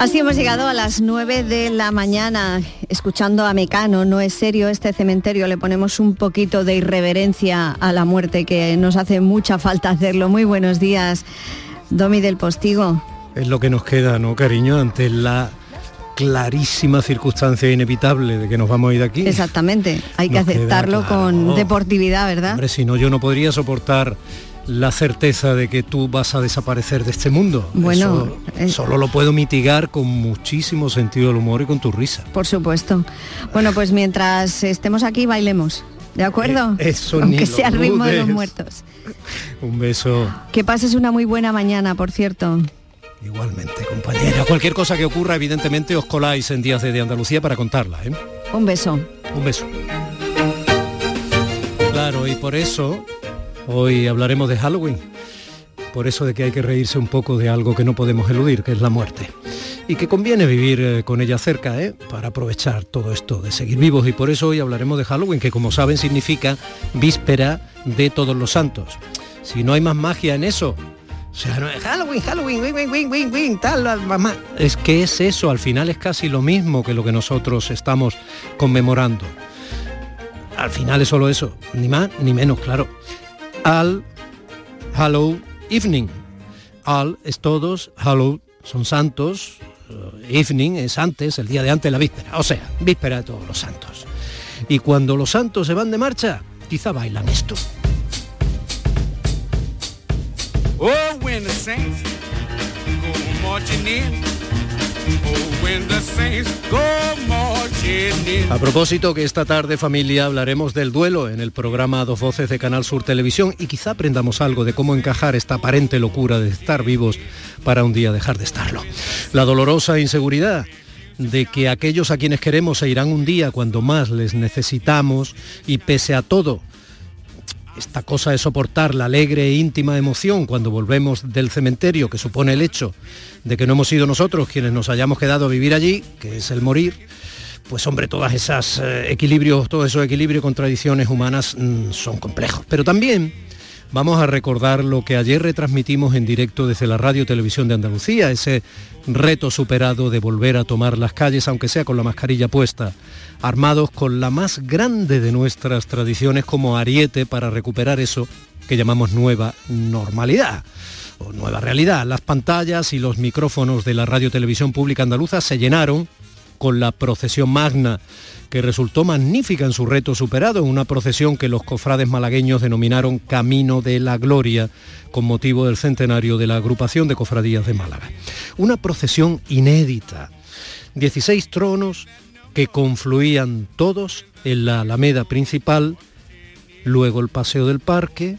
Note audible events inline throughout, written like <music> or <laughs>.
Así hemos llegado a las 9 de la mañana escuchando a Mecano. No es serio este cementerio, le ponemos un poquito de irreverencia a la muerte que nos hace mucha falta hacerlo. Muy buenos días, Domi del Postigo. Es lo que nos queda, ¿no, cariño? Ante la clarísima circunstancia inevitable de que nos vamos a ir de aquí. Exactamente, hay que aceptarlo con deportividad, ¿verdad? Hombre, si no yo no podría soportar la certeza de que tú vas a desaparecer de este mundo. Bueno, solo lo puedo mitigar con muchísimo sentido del humor y con tu risa. Por supuesto. Bueno, pues mientras estemos aquí bailemos. ¿De acuerdo? Eh, eso Aunque sea el ritmo de los muertos. Un beso. Que pases una muy buena mañana, por cierto. Igualmente, compañera. Cualquier cosa que ocurra, evidentemente, os coláis en Días de Andalucía para contarla. ¿eh? Un beso. Un beso. Claro, y por eso Hoy hablaremos de Halloween, por eso de que hay que reírse un poco de algo que no podemos eludir, que es la muerte. Y que conviene vivir eh, con ella cerca, ¿eh? para aprovechar todo esto de seguir vivos. Y por eso hoy hablaremos de Halloween, que como saben significa víspera de todos los santos. Si no hay más magia en eso, o sea, no es Halloween, Halloween, wing, wing, wing, wing, tal, mamá. Es que es eso, al final es casi lo mismo que lo que nosotros estamos conmemorando. Al final es solo eso, ni más ni menos, claro al Hallow Evening. Al es todos, Hallow son santos, eh, evening es antes, el día de antes, la víspera, o sea, víspera de todos los santos. Y cuando los santos se van de marcha, quizá bailan esto. Oh, in. A propósito que esta tarde familia hablaremos del duelo en el programa Dos Voces de Canal Sur Televisión y quizá aprendamos algo de cómo encajar esta aparente locura de estar vivos para un día dejar de estarlo. La dolorosa inseguridad de que aquellos a quienes queremos se irán un día cuando más les necesitamos y pese a todo esta cosa de soportar la alegre e íntima emoción cuando volvemos del cementerio, que supone el hecho de que no hemos sido nosotros quienes nos hayamos quedado a vivir allí, que es el morir, pues hombre, todas esas eh, equilibrios, todos esos equilibrios con tradiciones humanas mm, son complejos. Pero también vamos a recordar lo que ayer retransmitimos en directo desde la Radio Televisión de Andalucía, ese reto superado de volver a tomar las calles, aunque sea con la mascarilla puesta, armados con la más grande de nuestras tradiciones como ariete para recuperar eso que llamamos nueva normalidad o nueva realidad. Las pantallas y los micrófonos de la Radio Televisión Pública Andaluza se llenaron con la procesión magna que resultó magnífica en su reto superado, una procesión que los cofrades malagueños denominaron Camino de la Gloria, con motivo del centenario de la agrupación de cofradías de Málaga. Una procesión inédita, 16 tronos que confluían todos en la alameda principal, luego el paseo del parque,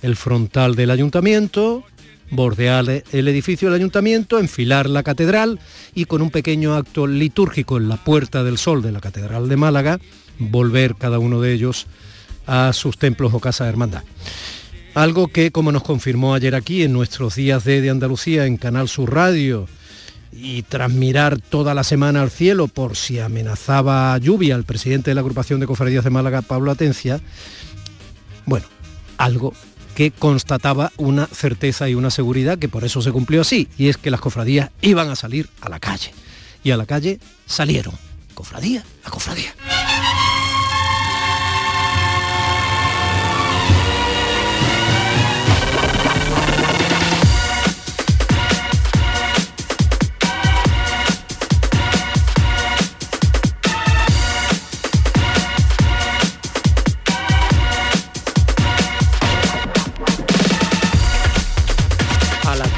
el frontal del ayuntamiento, bordear el edificio del ayuntamiento, enfilar la catedral y con un pequeño acto litúrgico en la Puerta del Sol de la Catedral de Málaga, volver cada uno de ellos a sus templos o casa de hermandad. Algo que, como nos confirmó ayer aquí en nuestros días de, Andalucía en Canal Sur Radio, y tras mirar toda la semana al cielo por si amenazaba lluvia el presidente de la agrupación de cofradías de Málaga, Pablo Atencia, bueno, algo que constataba una certeza y una seguridad que por eso se cumplió así, y es que las cofradías iban a salir a la calle. Y a la calle salieron, cofradía a cofradía.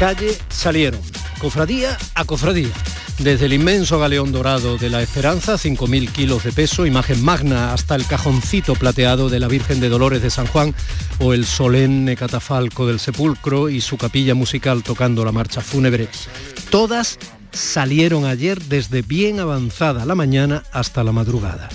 Calle salieron, cofradía a cofradía. Desde el inmenso galeón dorado de la Esperanza, 5.000 kilos de peso, imagen magna, hasta el cajoncito plateado de la Virgen de Dolores de San Juan o el solemne catafalco del sepulcro y su capilla musical tocando la marcha fúnebre. Todas salieron ayer desde bien avanzada la mañana hasta la madrugada.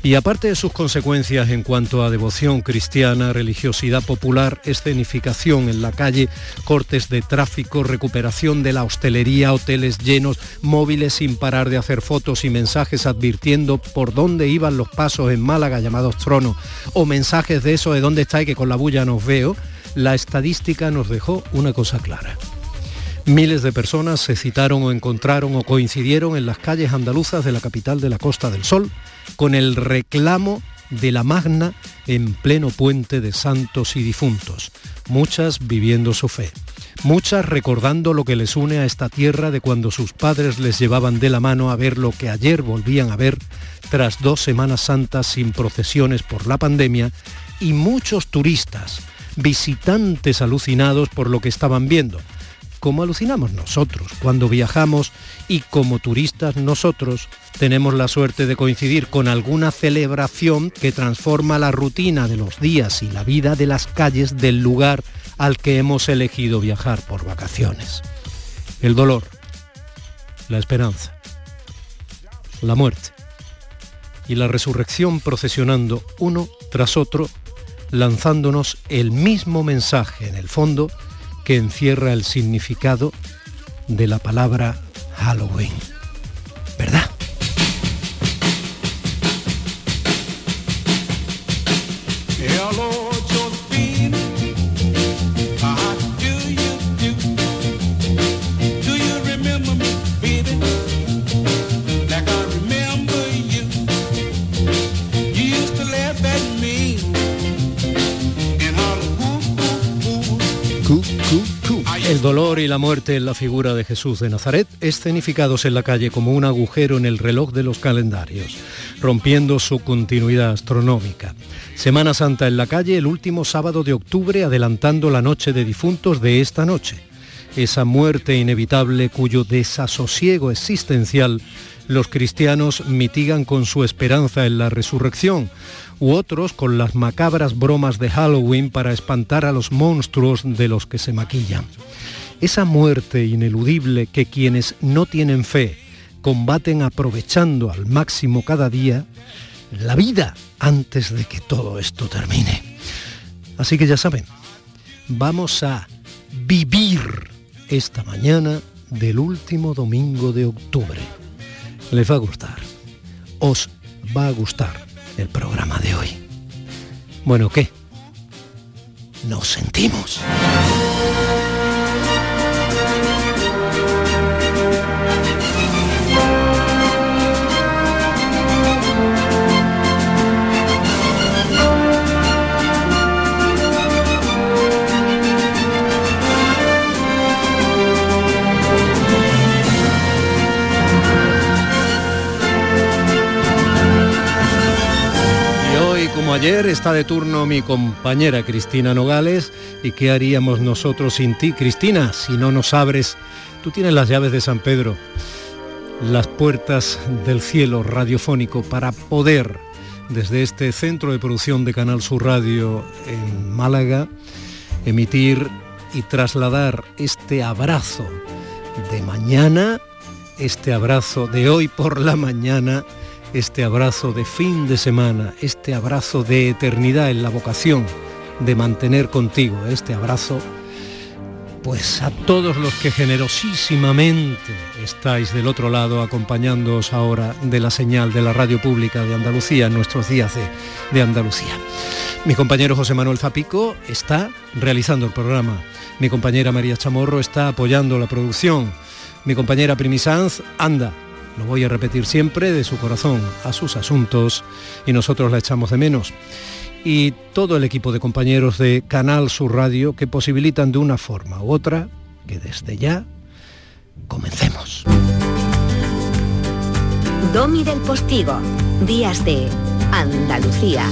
Y aparte de sus consecuencias en cuanto a devoción cristiana, religiosidad popular, escenificación en la calle, cortes de tráfico, recuperación de la hostelería, hoteles llenos, móviles sin parar de hacer fotos y mensajes advirtiendo por dónde iban los pasos en Málaga llamados tronos, o mensajes de eso de dónde está y que con la bulla nos veo, la estadística nos dejó una cosa clara. Miles de personas se citaron o encontraron o coincidieron en las calles andaluzas de la capital de la Costa del Sol con el reclamo de la Magna en pleno puente de santos y difuntos, muchas viviendo su fe, muchas recordando lo que les une a esta tierra de cuando sus padres les llevaban de la mano a ver lo que ayer volvían a ver tras dos Semanas Santas sin procesiones por la pandemia y muchos turistas, visitantes alucinados por lo que estaban viendo, como alucinamos nosotros cuando viajamos y como turistas nosotros tenemos la suerte de coincidir con alguna celebración que transforma la rutina de los días y la vida de las calles del lugar al que hemos elegido viajar por vacaciones. El dolor, la esperanza, la muerte y la resurrección procesionando uno tras otro, lanzándonos el mismo mensaje en el fondo que encierra el significado de la palabra Halloween. ¿Verdad? Dolor y la muerte en la figura de Jesús de Nazaret, escenificados en la calle como un agujero en el reloj de los calendarios, rompiendo su continuidad astronómica. Semana Santa en la calle el último sábado de octubre, adelantando la noche de difuntos de esta noche. Esa muerte inevitable cuyo desasosiego existencial los cristianos mitigan con su esperanza en la resurrección, u otros con las macabras bromas de Halloween para espantar a los monstruos de los que se maquillan. Esa muerte ineludible que quienes no tienen fe combaten aprovechando al máximo cada día, la vida antes de que todo esto termine. Así que ya saben, vamos a vivir esta mañana del último domingo de octubre. Les va a gustar, os va a gustar el programa de hoy. Bueno, ¿qué? Nos sentimos. Está de turno mi compañera Cristina Nogales. ¿Y qué haríamos nosotros sin ti, Cristina, si no nos abres? Tú tienes las llaves de San Pedro, las puertas del cielo radiofónico para poder, desde este centro de producción de Canal Sur Radio en Málaga, emitir y trasladar este abrazo de mañana, este abrazo de hoy por la mañana este abrazo de fin de semana, este abrazo de eternidad en la vocación de mantener contigo este abrazo, pues a todos los que generosísimamente estáis del otro lado acompañándoos ahora de la señal de la radio pública de Andalucía en nuestros días de, de Andalucía. Mi compañero José Manuel Zapico está realizando el programa. Mi compañera María Chamorro está apoyando la producción. Mi compañera Primi Sanz anda lo voy a repetir siempre, de su corazón a sus asuntos y nosotros la echamos de menos. Y todo el equipo de compañeros de Canal Sur Radio que posibilitan de una forma u otra que desde ya comencemos. Domi del Postigo, Días de Andalucía,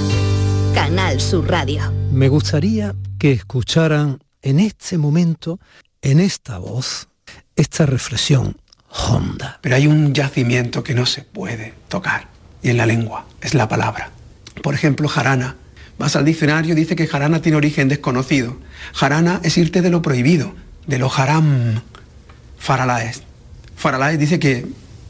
Canal Sur Radio. Me gustaría que escucharan en este momento, en esta voz, esta reflexión Honda. Pero hay un yacimiento que no se puede tocar, y en la lengua, es la palabra. Por ejemplo, jarana. Vas al diccionario, dice que jarana tiene origen desconocido. Jarana es irte de lo prohibido, de lo haram. Faralaes. Faralaes dice que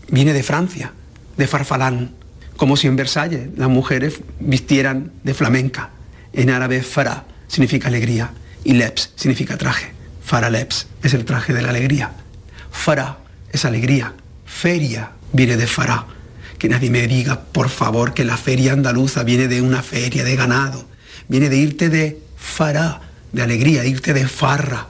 viene de Francia, de farfalán, como si en Versalles las mujeres vistieran de flamenca. En árabe, fara significa alegría y leps significa traje. Faraleps es el traje de la alegría. Fara es alegría. Feria viene de Fará. Que nadie me diga, por favor, que la feria andaluza viene de una feria de ganado. Viene de irte de Fará, de alegría, irte de farra.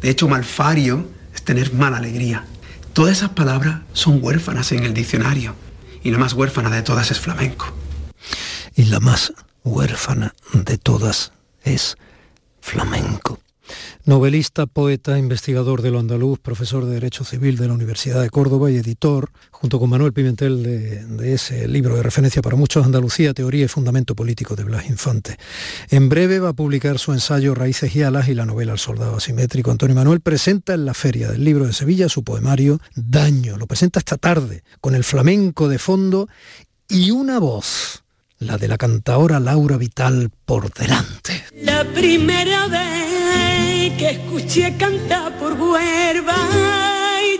De hecho, malfario es tener mala alegría. Todas esas palabras son huérfanas en el diccionario y la más huérfana de todas es flamenco. Y la más huérfana de todas es flamenco. Novelista, poeta, investigador de lo andaluz, profesor de Derecho Civil de la Universidad de Córdoba y editor, junto con Manuel Pimentel, de, ese libro de referencia para muchos, Andalucía, Teoría y Fundamento Político de Blas Infante. En breve va a publicar su ensayo Raíces y Alas y la novela El Soldado Asimétrico. Antonio Manuel presenta en la Feria del Libro de Sevilla su poemario Daño. Lo presenta esta tarde, con el flamenco de fondo y una voz la de la cantaora Laura Vital por delante. La primera vez que escuché cantar por Huerva,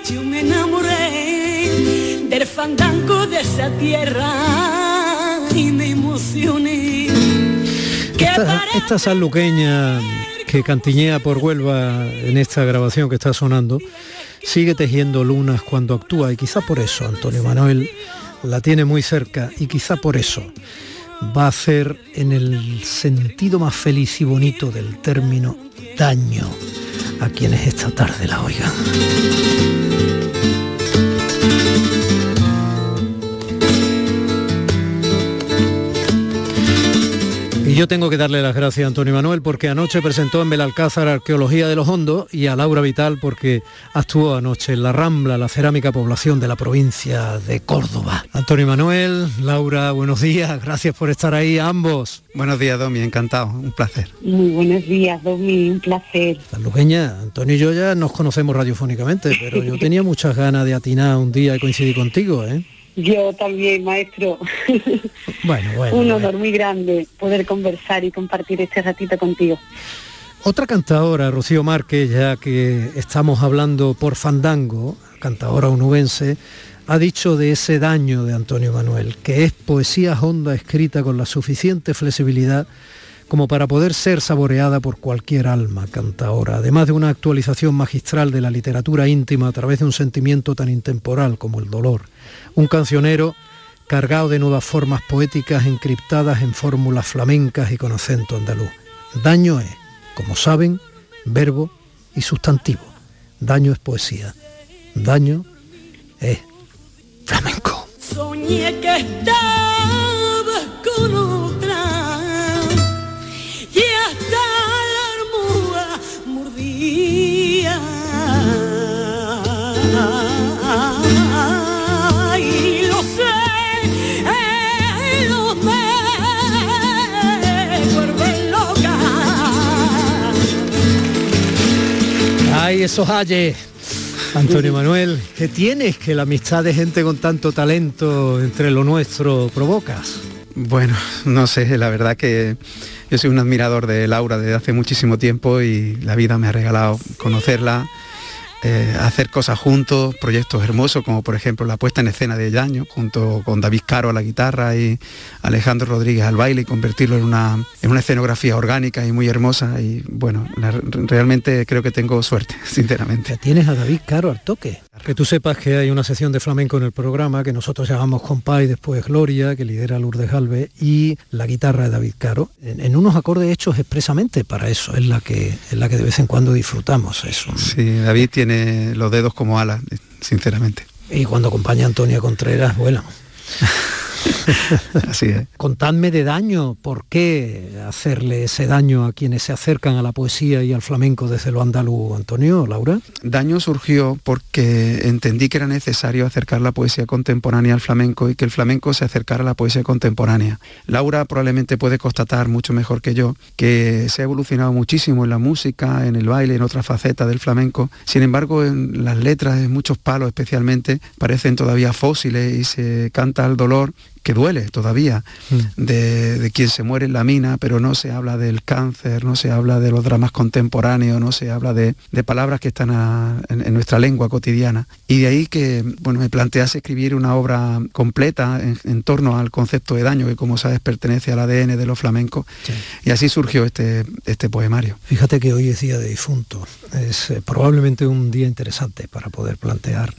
yo me enamoré del fandango de esa tierra y me emocioné. Esta, esta sanluqueña que cantiñea por Huelva en esta grabación que está sonando, sigue tejiendo lunas cuando actúa y quizá por eso Antonio Manuel la tiene muy cerca y quizá por eso va a hacer en el sentido más feliz y bonito del término daño a quienes esta tarde la oigan. Yo tengo que darle las gracias a Antonio Manuel porque anoche presentó en Belalcázar Arqueología de los Hondos y a Laura Vital porque actuó anoche en La Rambla, la cerámica población de la provincia de Córdoba. Antonio Manuel, Laura, buenos días, gracias por estar ahí ambos. Buenos días, Domi, encantado, un placer. Muy buenos días, Domi, un placer. Lujeña, Antonio y yo ya nos conocemos radiofónicamente, pero yo tenía muchas ganas de atinar un día y coincidir contigo, ¿eh? Yo también, maestro. <laughs> Bueno, bueno. Un honor muy grande poder conversar y compartir este ratito contigo. Otra cantadora, Rocío Márquez, ya que estamos hablando por fandango, cantadora unubense, ha dicho de ese daño de Antonio Manuel, que es poesía honda escrita con la suficiente flexibilidad como para poder ser saboreada por cualquier alma cantadora, además de una actualización magistral de la literatura íntima a través de un sentimiento tan intemporal como el dolor. Un cancionero cargado de nuevas formas poéticas encriptadas en fórmulas flamencas y con acento andaluz. Daño es, como saben, verbo y sustantivo. Daño es poesía. Daño es flamenco. Soñé que con otra y hasta. Ay, esos ayes. Antonio Manuel, ¿qué tienes que la amistad de gente con tanto talento entre lo nuestro provocas? Bueno, no sé, la verdad que yo soy un admirador de Laura desde hace muchísimo tiempo y la vida me ha regalado conocerla, eh, hacer cosas juntos, proyectos hermosos como por ejemplo la puesta en escena de Yaño junto con David Caro a la guitarra y Alejandro Rodríguez al baile y convertirlo en una, en una escenografía orgánica y muy hermosa y bueno, realmente creo que tengo suerte, <laughs> sinceramente. Tienes a David Caro al toque. Que tú sepas que hay una sección de flamenco en el programa que nosotros llamamos Compay, después Gloria, que lidera Lourdes Galvez, y la guitarra de David Caro, en, en unos acordes hechos expresamente para eso, es la que, es la que de vez en cuando disfrutamos eso. Sí, David tiene los dedos como alas, sinceramente. Y cuando acompaña a Antonia Contreras, bueno. <laughs> <laughs> Así es. Contadme de daño, ¿por qué hacerle ese daño a quienes se acercan a la poesía y al flamenco desde lo andaluz, Antonio, Laura? Daño surgió porque entendí que era necesario acercar la poesía contemporánea al flamenco y que el flamenco se acercara a la poesía contemporánea. Laura probablemente puede constatar mucho mejor que yo que se ha evolucionado muchísimo en la música, en el baile, en otras facetas del flamenco. Sin embargo, en las letras, en muchos palos especialmente, parecen todavía fósiles y se canta el dolor que duele todavía de, de quien se muere en la mina, pero no se habla del cáncer, no se habla de los dramas contemporáneos, no se habla de, de palabras que están a- en, en nuestra lengua cotidiana. Y de ahí que bueno, me plantease escribir una obra completa en, en torno al concepto de daño, que como sabes pertenece al ADN de los flamencos. Y así surgió este, este poemario. Fíjate que hoy es día de difunto. Es eh, probablemente un día interesante para poder plantear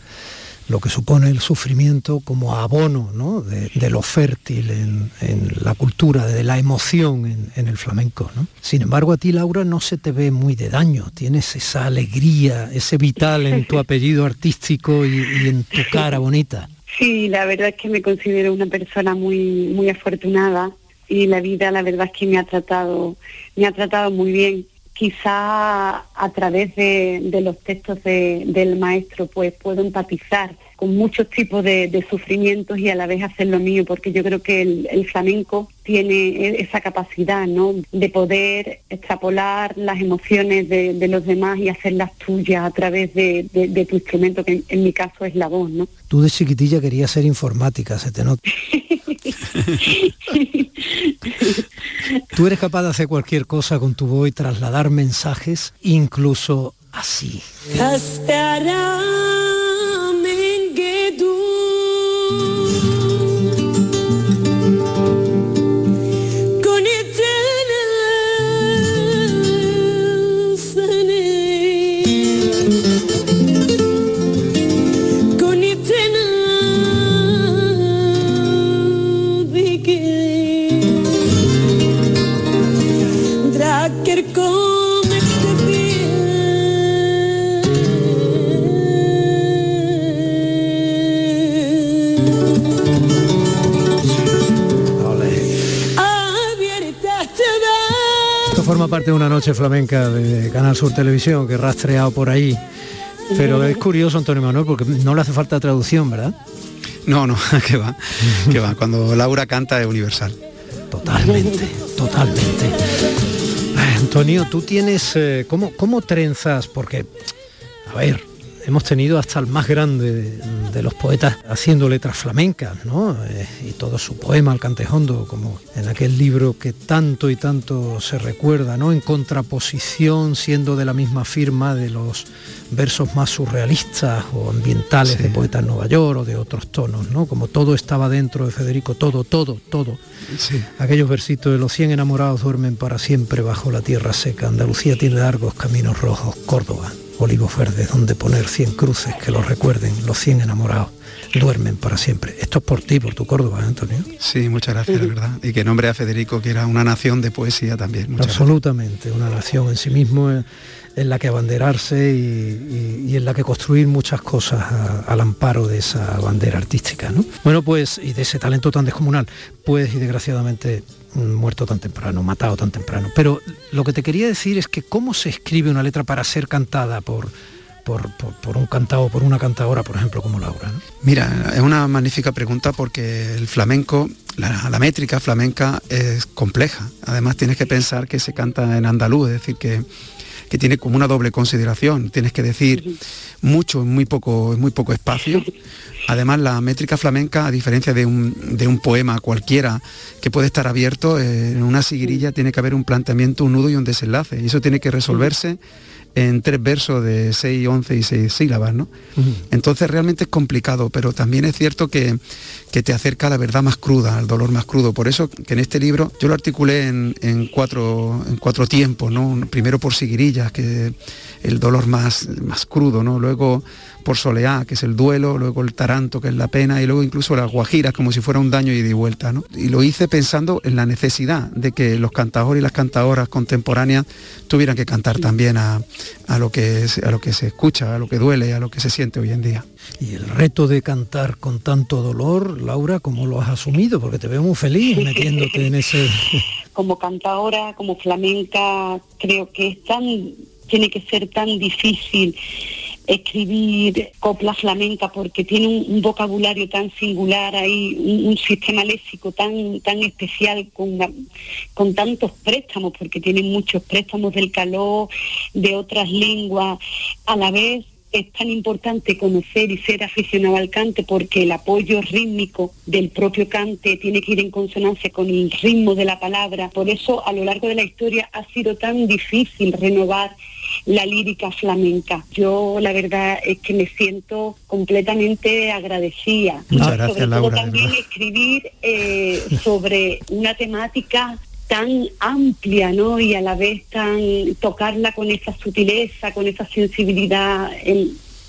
lo que supone el sufrimiento como abono ¿no? de, lo fértil en, la cultura, de la emoción en, el flamenco. ¿no? Sin embargo, a ti, Laura, no se te ve muy de daño, tienes esa alegría, ese vital en tu <laughs> apellido artístico y, y en tu cara bonita. Sí, la verdad es que me considero una persona muy, muy afortunada y la vida la verdad es que me ha tratado, me ha tratado muy bien. Quizá a través de, los textos del maestro pues puedo empatizar con muchos tipos de, sufrimientos y a la vez hacer lo mío, porque yo creo que el, flamenco tiene e, esa capacidad ¿no? de poder extrapolar las emociones de, los demás y hacerlas tuyas a través de, tu instrumento, que en, mi caso es la voz. ¿no? Tú de chiquitilla querías ser informática, se te nota. <laughs> <laughs> Tú eres capaz de hacer cualquier cosa con tu voz y trasladar mensajes, incluso así. Forma parte de una noche flamenca de Canal Sur Televisión que he rastreado por ahí. Pero es curioso, Antonio Manuel, porque no le hace falta traducción, ¿verdad? No, no, <laughs> que va, que va. Cuando Laura canta es universal. Totalmente, totalmente. Antonio, tú tienes, eh, ¿cómo, ¿cómo trenzas? Porque, a ver, hemos tenido hasta el más grande de, los poetas haciendo letras flamencas, ¿no? Eh, y todo su poema, El Cantejondo, como en aquel libro que tanto y tanto se recuerda, ¿no? En contraposición, siendo de la misma firma de los versos más surrealistas o ambientales de poetas Nueva York o de otros tonos, ¿no? Como todo estaba dentro de Federico, todo, todo, todo. Aquellos versitos de los cien enamorados duermen para siempre bajo la tierra seca, Andalucía tiene largos caminos rojos, Córdoba olivos verdes donde poner cien cruces que lo recuerden, los cien enamorados duermen para siempre. Esto es por ti, por tu Córdoba, ¿eh, Antonio. Sí, muchas gracias, de verdad. Y que nombre a Federico, que era una nación de poesía también. Absolutamente, una nación en sí mismo eh, en la que abanderarse y, en la que construir muchas cosas al amparo de esa bandera artística. ¿no? Bueno, pues, y de ese talento tan descomunal, pues, y desgraciadamente muerto tan temprano, matado tan temprano. Pero lo que te quería decir es que cómo se escribe una letra para ser cantada por, por, un cantado, por una cantadora, por ejemplo, como Laura? Mira, es una magnífica pregunta porque el flamenco, la, métrica flamenca es compleja. Además tienes que pensar que se canta en andaluz, es decir, que, que tiene como una doble consideración. Tienes que decir mucho en muy poco, en muy poco espacio. Además, la métrica flamenca, a diferencia de un, poema cualquiera que puede estar abierto, eh, en una siguirilla tiene que haber un planteamiento, un nudo y un desenlace. Y eso tiene que resolverse en tres versos de 6, 11 y 6 sílabas, ¿no? Entonces realmente es complicado, pero también es cierto que, te acerca a la verdad más cruda, al dolor más crudo. Por eso que en este libro yo lo articulé en, cuatro, en cuatro tiempos, ¿no? Primero por siguirillas, que el dolor más, más crudo, ¿no? Luego por soleá, que es el duelo, luego el taranto, que es la pena, y luego incluso las guajiras, como si fuera un daño y de vuelta. ¿no? Y lo hice pensando en la necesidad de que los cantadores y las cantadoras contemporáneas tuvieran que cantar también a, lo que a lo que se escucha, a lo que duele, a lo que se siente hoy en día. Y el reto de cantar con tanto dolor, Laura, ¿cómo lo has asumido? Porque te veo muy feliz metiéndote en ese... <laughs> Como cantadora, como flamenca, creo que es tan, tiene que ser tan difícil escribir copla flamenca porque tiene un, vocabulario tan singular ahí, un, sistema léxico tan, tan especial con, con tantos préstamos, porque tiene muchos préstamos del calor, de otras lenguas, a la vez es tan importante conocer y ser aficionado al cante porque el apoyo rítmico del propio cante tiene que ir en consonancia con el ritmo de la palabra. Por eso a lo largo de la historia ha sido tan difícil renovar la lírica flamenca. Yo la verdad es que me siento completamente agradecida. Muchas gracias, sobre Laura, todo también escribir eh, sobre una temática tan amplia, ¿no? Y a la vez tan tocarla con esa sutileza, con esa sensibilidad.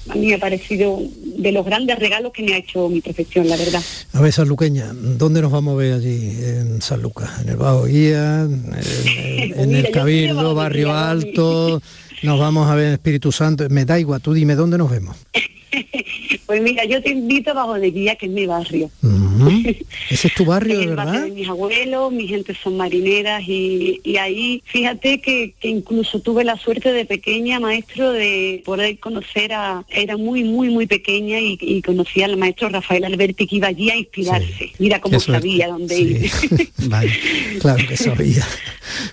a mí me ha parecido de los grandes regalos que me ha hecho mi profesión, la verdad. A ver, Sanluqueña, ¿dónde nos vamos a ver allí en San Lucas? ¿En el Bajo Guía? ¿En, en- <laughs> en Mira, el Cabildo, Barrio Alto? ¿Nos vamos a ver Espíritu Santo? Me da igual, tú dime, ¿dónde nos vemos? <laughs> Pues mira, yo te invito a Bajo de Guía, que es mi barrio. <laughs> ¿Ese es tu barrio, Es el barrio verdad? de mis abuelos, mi gente son marineras y, y ahí, fíjate que, que incluso tuve la suerte de pequeña, maestro, de poder conocer a, era muy, muy, muy pequeña y, y conocí al maestro Rafael Alberti que iba allí a inspirarse. Mira cómo sabía dónde Sí. ir. <laughs> Vale. Claro que sabía,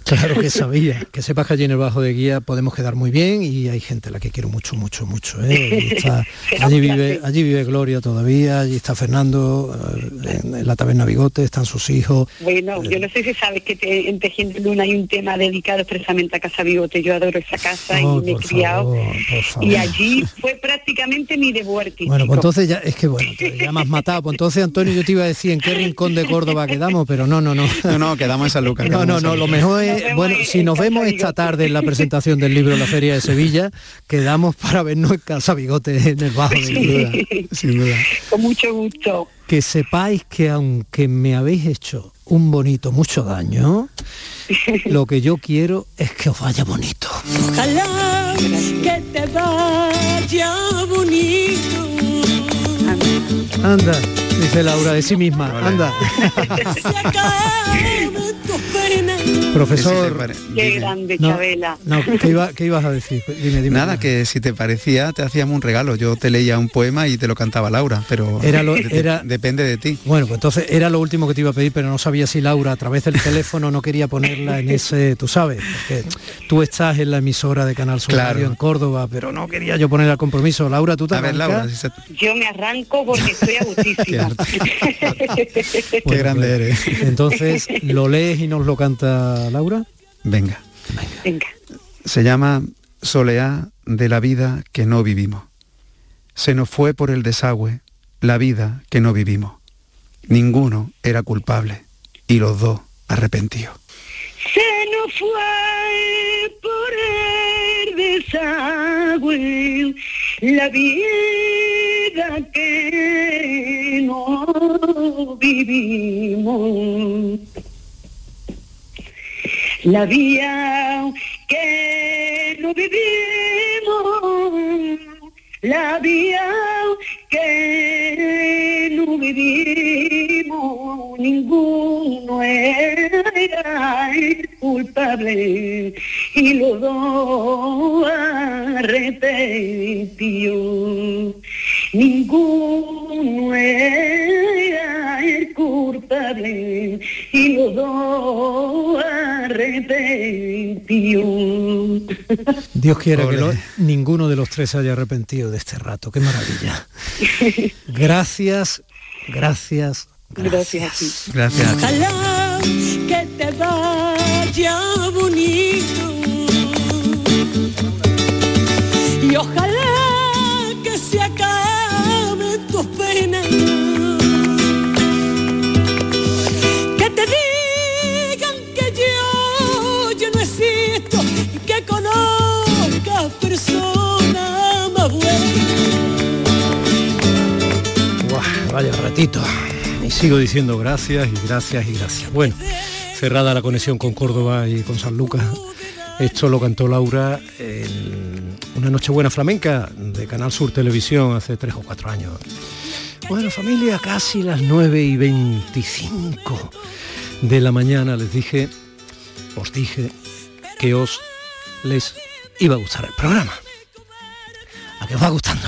claro que sabía. Que sepas que allí en el Bajo de Guía podemos quedar muy bien y hay gente a la que quiero mucho, mucho, mucho. ¿eh? Está- allí vive, allí vive Gloria todavía, allí está Fernando, eh, en, en la taberna Bigote, están sus hijos. Bueno, yo no sé si sabes que te- en Tejiendo Luna hay un tema dedicado expresamente a Casa Bigote. Yo adoro esa casa Oh, y me he criado. favor. Y allí fue prácticamente mi artístico. Bueno, pues entonces ya, es que bueno, te- ya me has matado. Pues entonces, Antonio, yo te iba a decir en qué rincón de Córdoba quedamos, pero no, no, no. No, no, quedamos en San Lucas. No, no, no, lo mejor es, bueno, en- si nos vemos esta tarde en la presentación del libro en la Feria de Sevilla, quedamos para vernos en Casa Bigote en el <laughs> Duda, sin duda. Con mucho gusto. Que sepáis que aunque me habéis hecho un bonito mucho daño, <laughs> lo que yo quiero es que os vaya bonito. Ojalá que te vaya bonito. Anda, dice Laura de sí misma, anda. <laughs> Profesor, Que si Qué dime. grande, no, Chabela. no, ¿qué, iba- qué ibas a decir? Dime, dime. Nada, que si te parecía te hacíamos un regalo. Yo te leía un poema y te lo cantaba Laura, pero Era lo- era- depende de ti. Bueno, pues entonces era lo último que te iba a pedir, pero no sabía si Laura a través del teléfono no quería ponerla en ese, tú sabes, porque tú estás en la emisora de Canal Sur Claro. Radio en Córdoba, pero no quería yo poner al compromiso. Laura, tú te A ver? Laura, si se- Yo me arranco porque estoy <laughs> a <laughs> qué Bueno, grande pues, eres. Entonces, ¿lo lees y nos lo canta Laura? Venga. Venga. Se llama Soleá de la vida que no vivimos. Se nos fue por el desagüe la vida que no vivimos. Ninguno era culpable y los dos arrepentidos. Se nos fue por el desagüe la vida que no vivimos. La vida que no vivimos, la vida que no vivimos, ninguno era culpable y los dos arrepentidos. Ninguno era el culpable y los dos arrepentidos. Dios quiera que ninguno de los tres se haya arrepentido de este rato. Qué maravilla. Gracias, gracias, Gracias gracias. Gracias. Ojalá que te vaya bonito. Y sigo diciendo gracias y gracias y gracias. Bueno, cerrada la conexión con Córdoba y con San Lucas. Esto lo cantó Laura en una Nochebuena flamenca de Canal Sur Televisión hace tres o cuatro años. Bueno, familia, casi las 9 y 25 de la mañana les dije, os dije que os les iba a gustar el programa. ¿A qué os va gustando?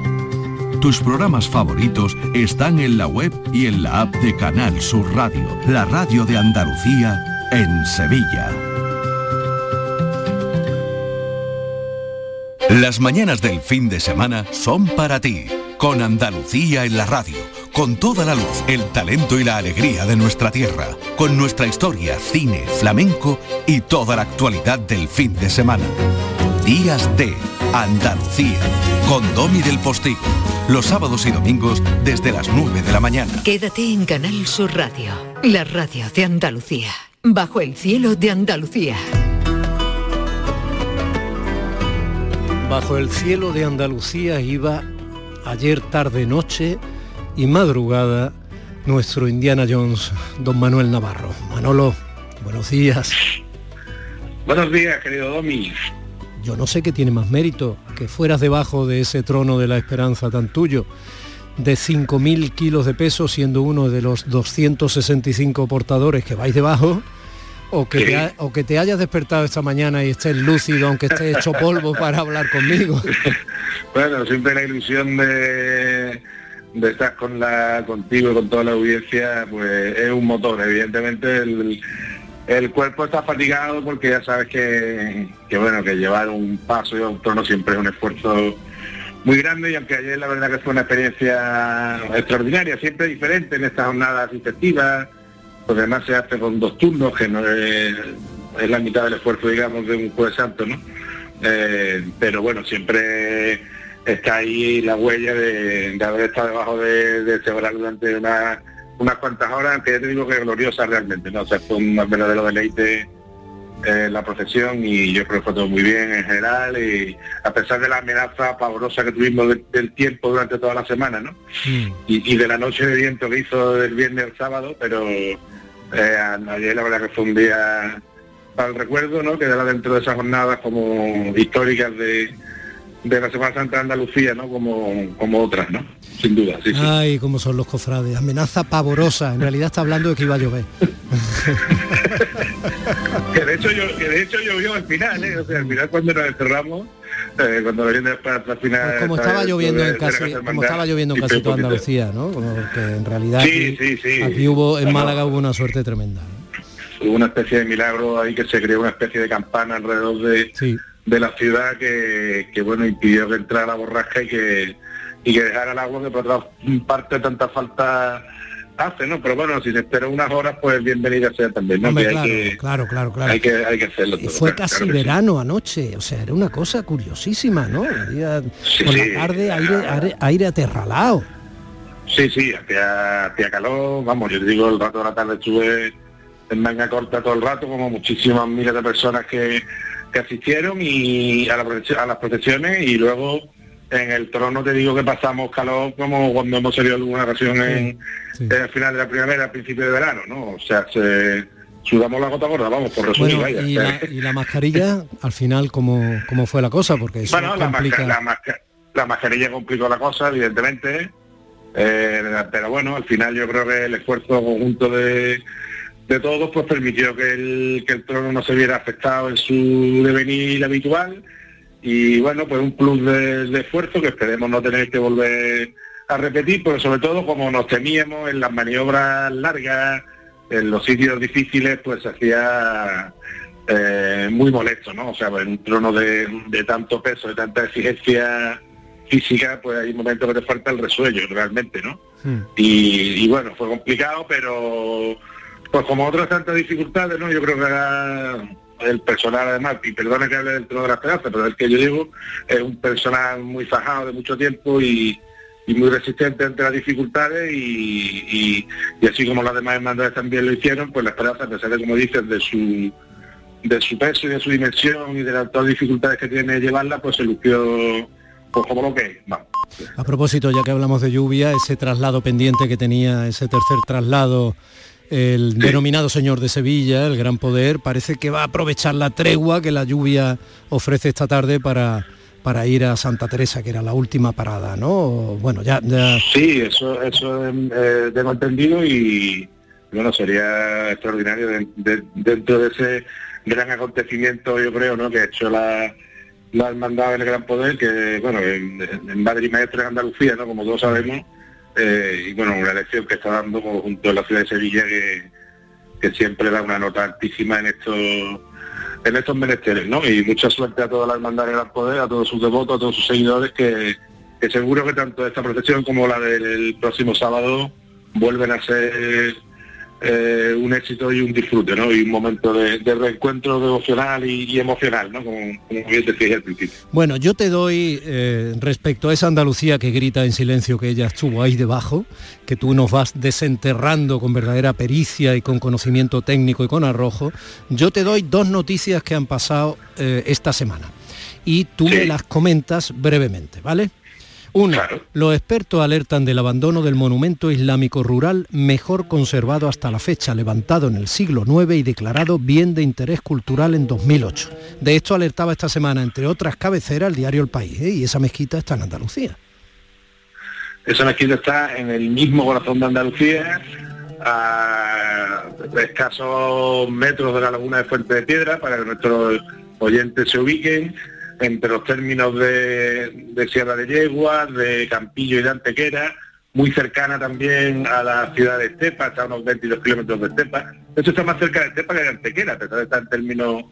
Tus programas favoritos están en la web y en la app de Canal Sur Radio, la radio de Andalucía en Sevilla. Las mañanas del fin de semana son para ti, con Andalucía en la radio, con toda la luz, el talento y la alegría de nuestra tierra, con nuestra historia, cine, flamenco y toda la actualidad del fin de semana. Días de Andalucía, con Domi del Postigo, los sábados y domingos desde las 9 de la mañana. Quédate en Canal Sur Radio, la radio de Andalucía, bajo el cielo de Andalucía. Bajo el cielo de Andalucía iba ayer tarde noche y madrugada nuestro Indiana Jones, don Manuel Navarro. Manolo, buenos días. Buenos días, querido Domi. Yo no sé qué tiene más mérito, que fueras debajo de ese trono de la esperanza tan tuyo, de 5.000 kilos de peso siendo uno de los 265 portadores que vais debajo, o que, te, ha- o que te hayas despertado esta mañana y estés lúcido, aunque estés hecho <laughs> polvo para hablar conmigo. <laughs> Bueno, siempre la ilusión de, de estar con la contigo y con toda la audiencia, pues es un motor. Evidentemente el, el cuerpo está fatigado porque ya sabes que, que bueno, que llevar un paso y un trono siempre es un esfuerzo muy grande y aunque ayer la verdad que fue una experiencia extraordinaria, siempre diferente en estas jornadas festivas, porque además se hace con dos turnos, que no es, es la mitad del esfuerzo, digamos, de un jueves santo, ¿no? Eh, pero bueno, siempre está ahí la huella de, de haber estado debajo de, de ese durante una- unas cuantas horas, que ya te digo que gloriosa realmente, ¿no? O sea, fue un verdadero deleite eh, la procesión y yo creo que fue todo muy bien en general y a pesar de la amenaza pavorosa que tuvimos de- del tiempo durante toda la semana, ¿no? y, y de la noche de viento que hizo del viernes al sábado, pero eh, ayer la verdad que fue un día para el recuerdo, ¿no? Quedará dentro de esas jornadas como históricas de, de la Semana Santa de Andalucía, ¿no? Como, como otras, ¿no? Sin duda, sí, sí. Ay, cómo son los cofrades. Amenaza pavorosa. En realidad está hablando de que iba a llover. <laughs> Que de hecho yo, que de hecho llovió al final, ¿eh? O sea, al final cuando nos encerramos, eh, cuando viene para la final. Pues como esta estaba lloviendo en casi, como estaba lloviendo en casi toda Andalucía, ¿no? Como que en realidad Sí, aquí, sí, sí. aquí hubo, en Málaga hubo una suerte tremenda. hubo una especie de milagro ahí que se creó una especie de campana alrededor de, de la ciudad que, que, bueno impidió que entrara la borrasca y que y que dejara el agua que por otra parte tanta falta hace, ¿no? Pero bueno, si se espera unas horas, pues bienvenida sea también, ¿no? Hombre, Que hay claro, que- claro, claro, claro. Hay que, hay que hacerlo Y todo, fue claro, casi claro sí. verano anoche, o sea, era una cosa curiosísima, ¿no? Había- Sí, por sí. la tarde aire, aire, aire aterralado. Sí, sí, hacía, hacía calor, vamos, yo te digo, el rato de la tarde estuve en manga corta todo el rato, como muchísimas miles de personas que, que asistieron y a, la a las procesiones y luego en el trono te digo que pasamos calor como cuando hemos salido alguna ocasión en, en el final de la primavera, al principio de verano, ¿no? O sea, se, sudamos la gota gorda, vamos, por resumir, Bueno, vaya. y la, y la mascarilla, <laughs> al final, ¿cómo, cómo fue la cosa? Porque eso Bueno, la, complica... masca- la masca- la mascarilla complicó la cosa, evidentemente, eh, pero bueno, al final yo creo que el esfuerzo conjunto de, de todos pues permitió que el, que el trono no se viera afectado en su devenir habitual y bueno, pues un plus de, de esfuerzo que esperemos no tener que volver a repetir, pero sobre todo como nos temíamos en las maniobras largas, en los sitios difíciles, pues se hacía eh, muy molesto, ¿no? O sea, en un trono de, de tanto peso, de tanta exigencia física, pues hay momentos que te falta el resuello realmente, ¿no? Y, y bueno, fue complicado, pero pues como otras tantas dificultades, ¿no? Yo creo que el personal además, y perdone que hable dentro de la esperanza, pero el que yo llevo es un personal muy fajado de mucho tiempo y, muy resistente ante las dificultades y, así como las demás hermandades también lo hicieron, pues la esperanza, a pesar de como dices, de su peso y de su dimensión y de las todas dificultades que tiene llevarla, pues se lució pues como lo que es. A propósito, ya que hablamos de lluvia, ese traslado pendiente que tenía, ese tercer traslado, el denominado Señor de Sevilla, el Gran Poder, parece que va a aprovechar la tregua que la lluvia ofrece esta tarde para para ir a Santa Teresa, que era la última parada, ¿no? Bueno, ya... Sí, eso, eso eh, tengo entendido y bueno, sería extraordinario dentro de ese gran acontecimiento, yo creo, ¿no? Que ha hecho la, la hermandad del Gran Poder, que bueno, en, en Madrid Maestra en Andalucía, ¿no? Como todos sabemos, eh, y bueno, una elección que está dando junto a la ciudad de Sevilla que, que siempre da una nota altísima en estos en estos menesteres, ¿no? Y mucha suerte a toda la hermandad Gran Poder, a todos sus devotos, a todos sus seguidores, que, que seguro que tanto esta procesión como la del próximo sábado vuelven a ser eh, un éxito y un disfrute, ¿no? Y un momento de, reencuentro devocional y, emocional, ¿no? Como, bien decía al principio. Bueno, yo te doy eh, respecto a esa Andalucía que grita en silencio que ella estuvo ahí debajo, que tú nos vas desenterrando con verdadera pericia y con conocimiento técnico y con arrojo, yo te doy dos noticias que han pasado eh, esta semana. Y tú me las comentas brevemente, ¿vale? Uno, los expertos alertan del abandono del monumento islámico rural mejor conservado hasta la fecha, levantado en el siglo IX y declarado bien de interés cultural en 2008. De esto alertaba esta semana, entre otras cabeceras, el diario El País, ¿eh? y esa mezquita está en Andalucía. Esa mezquita está en el mismo corazón de Andalucía, a escasos metros de la laguna de Fuente de Piedra, para que nuestros oyentes se ubiquen entre los términos de, Sierra de Yegua, de Campillo y de Antequera, muy cercana también a la ciudad de Estepa, está a unos 22 kilómetros de Estepa. Esto está más cerca de Estepa que de Antequera, pero está en términos,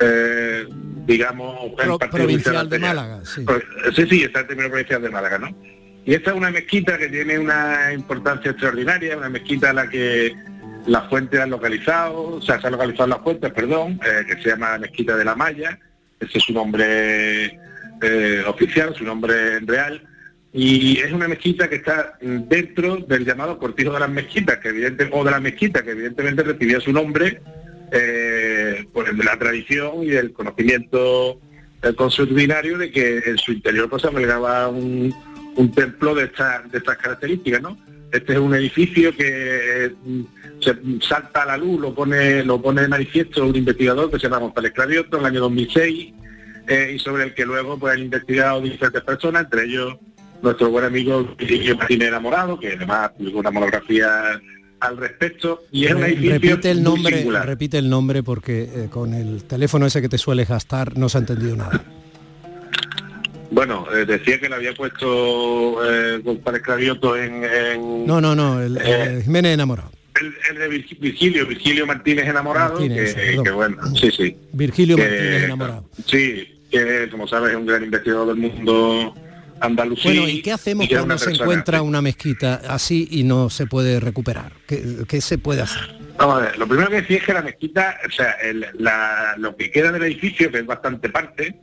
eh, digamos, provincial de Málaga. Sí. Pues, sí, sí, está en términos provincial de Málaga, ¿no? Y esta es una mezquita que tiene una importancia extraordinaria, una mezquita a la que las fuentes han localizado, o sea, se han localizado las fuentes, perdón, eh, que se llama Mezquita de la Maya, ese es su nombre eh, oficial, su nombre real, y es una mezquita que está dentro del llamado cortijo de las mezquitas, que o de la mezquita, que evidentemente recibía su nombre eh, por la tradición y el conocimiento el consuetudinario de que en su interior pues albergaba un, templo de, de estas características, ¿no? Este es un edificio que mm, se salta a la luz, lo pone, lo pone de manifiesto un investigador que se llama González Cravioto en el año 2006 eh, y sobre el que luego pues, han investigado diferentes personas, entre ellos nuestro buen amigo Virgilio Martínez Enamorado, que además publicó una monografía al respecto y es un edificio repite el nombre repite el nombre porque eh, con el teléfono ese que te suele gastar no se ha entendido nada bueno, eh, decía que le había puesto eh, González Cravioto en, No, no, no, el, eh, Jiménez enamorado. El, de Virgilio, Virgilio Martínez enamorado, que, bueno, sí, sí. Virgilio Martínez enamorado. Sí, que como sabes es un gran investigador del mundo andalusí. Bueno, ¿y qué hacemos cuando se encuentra una mezquita así y no se puede recuperar? ¿Qué, se puede hacer? Vamos a ver, lo primero que decía es que la mezquita, o sea, lo que queda del edificio, que es bastante parte,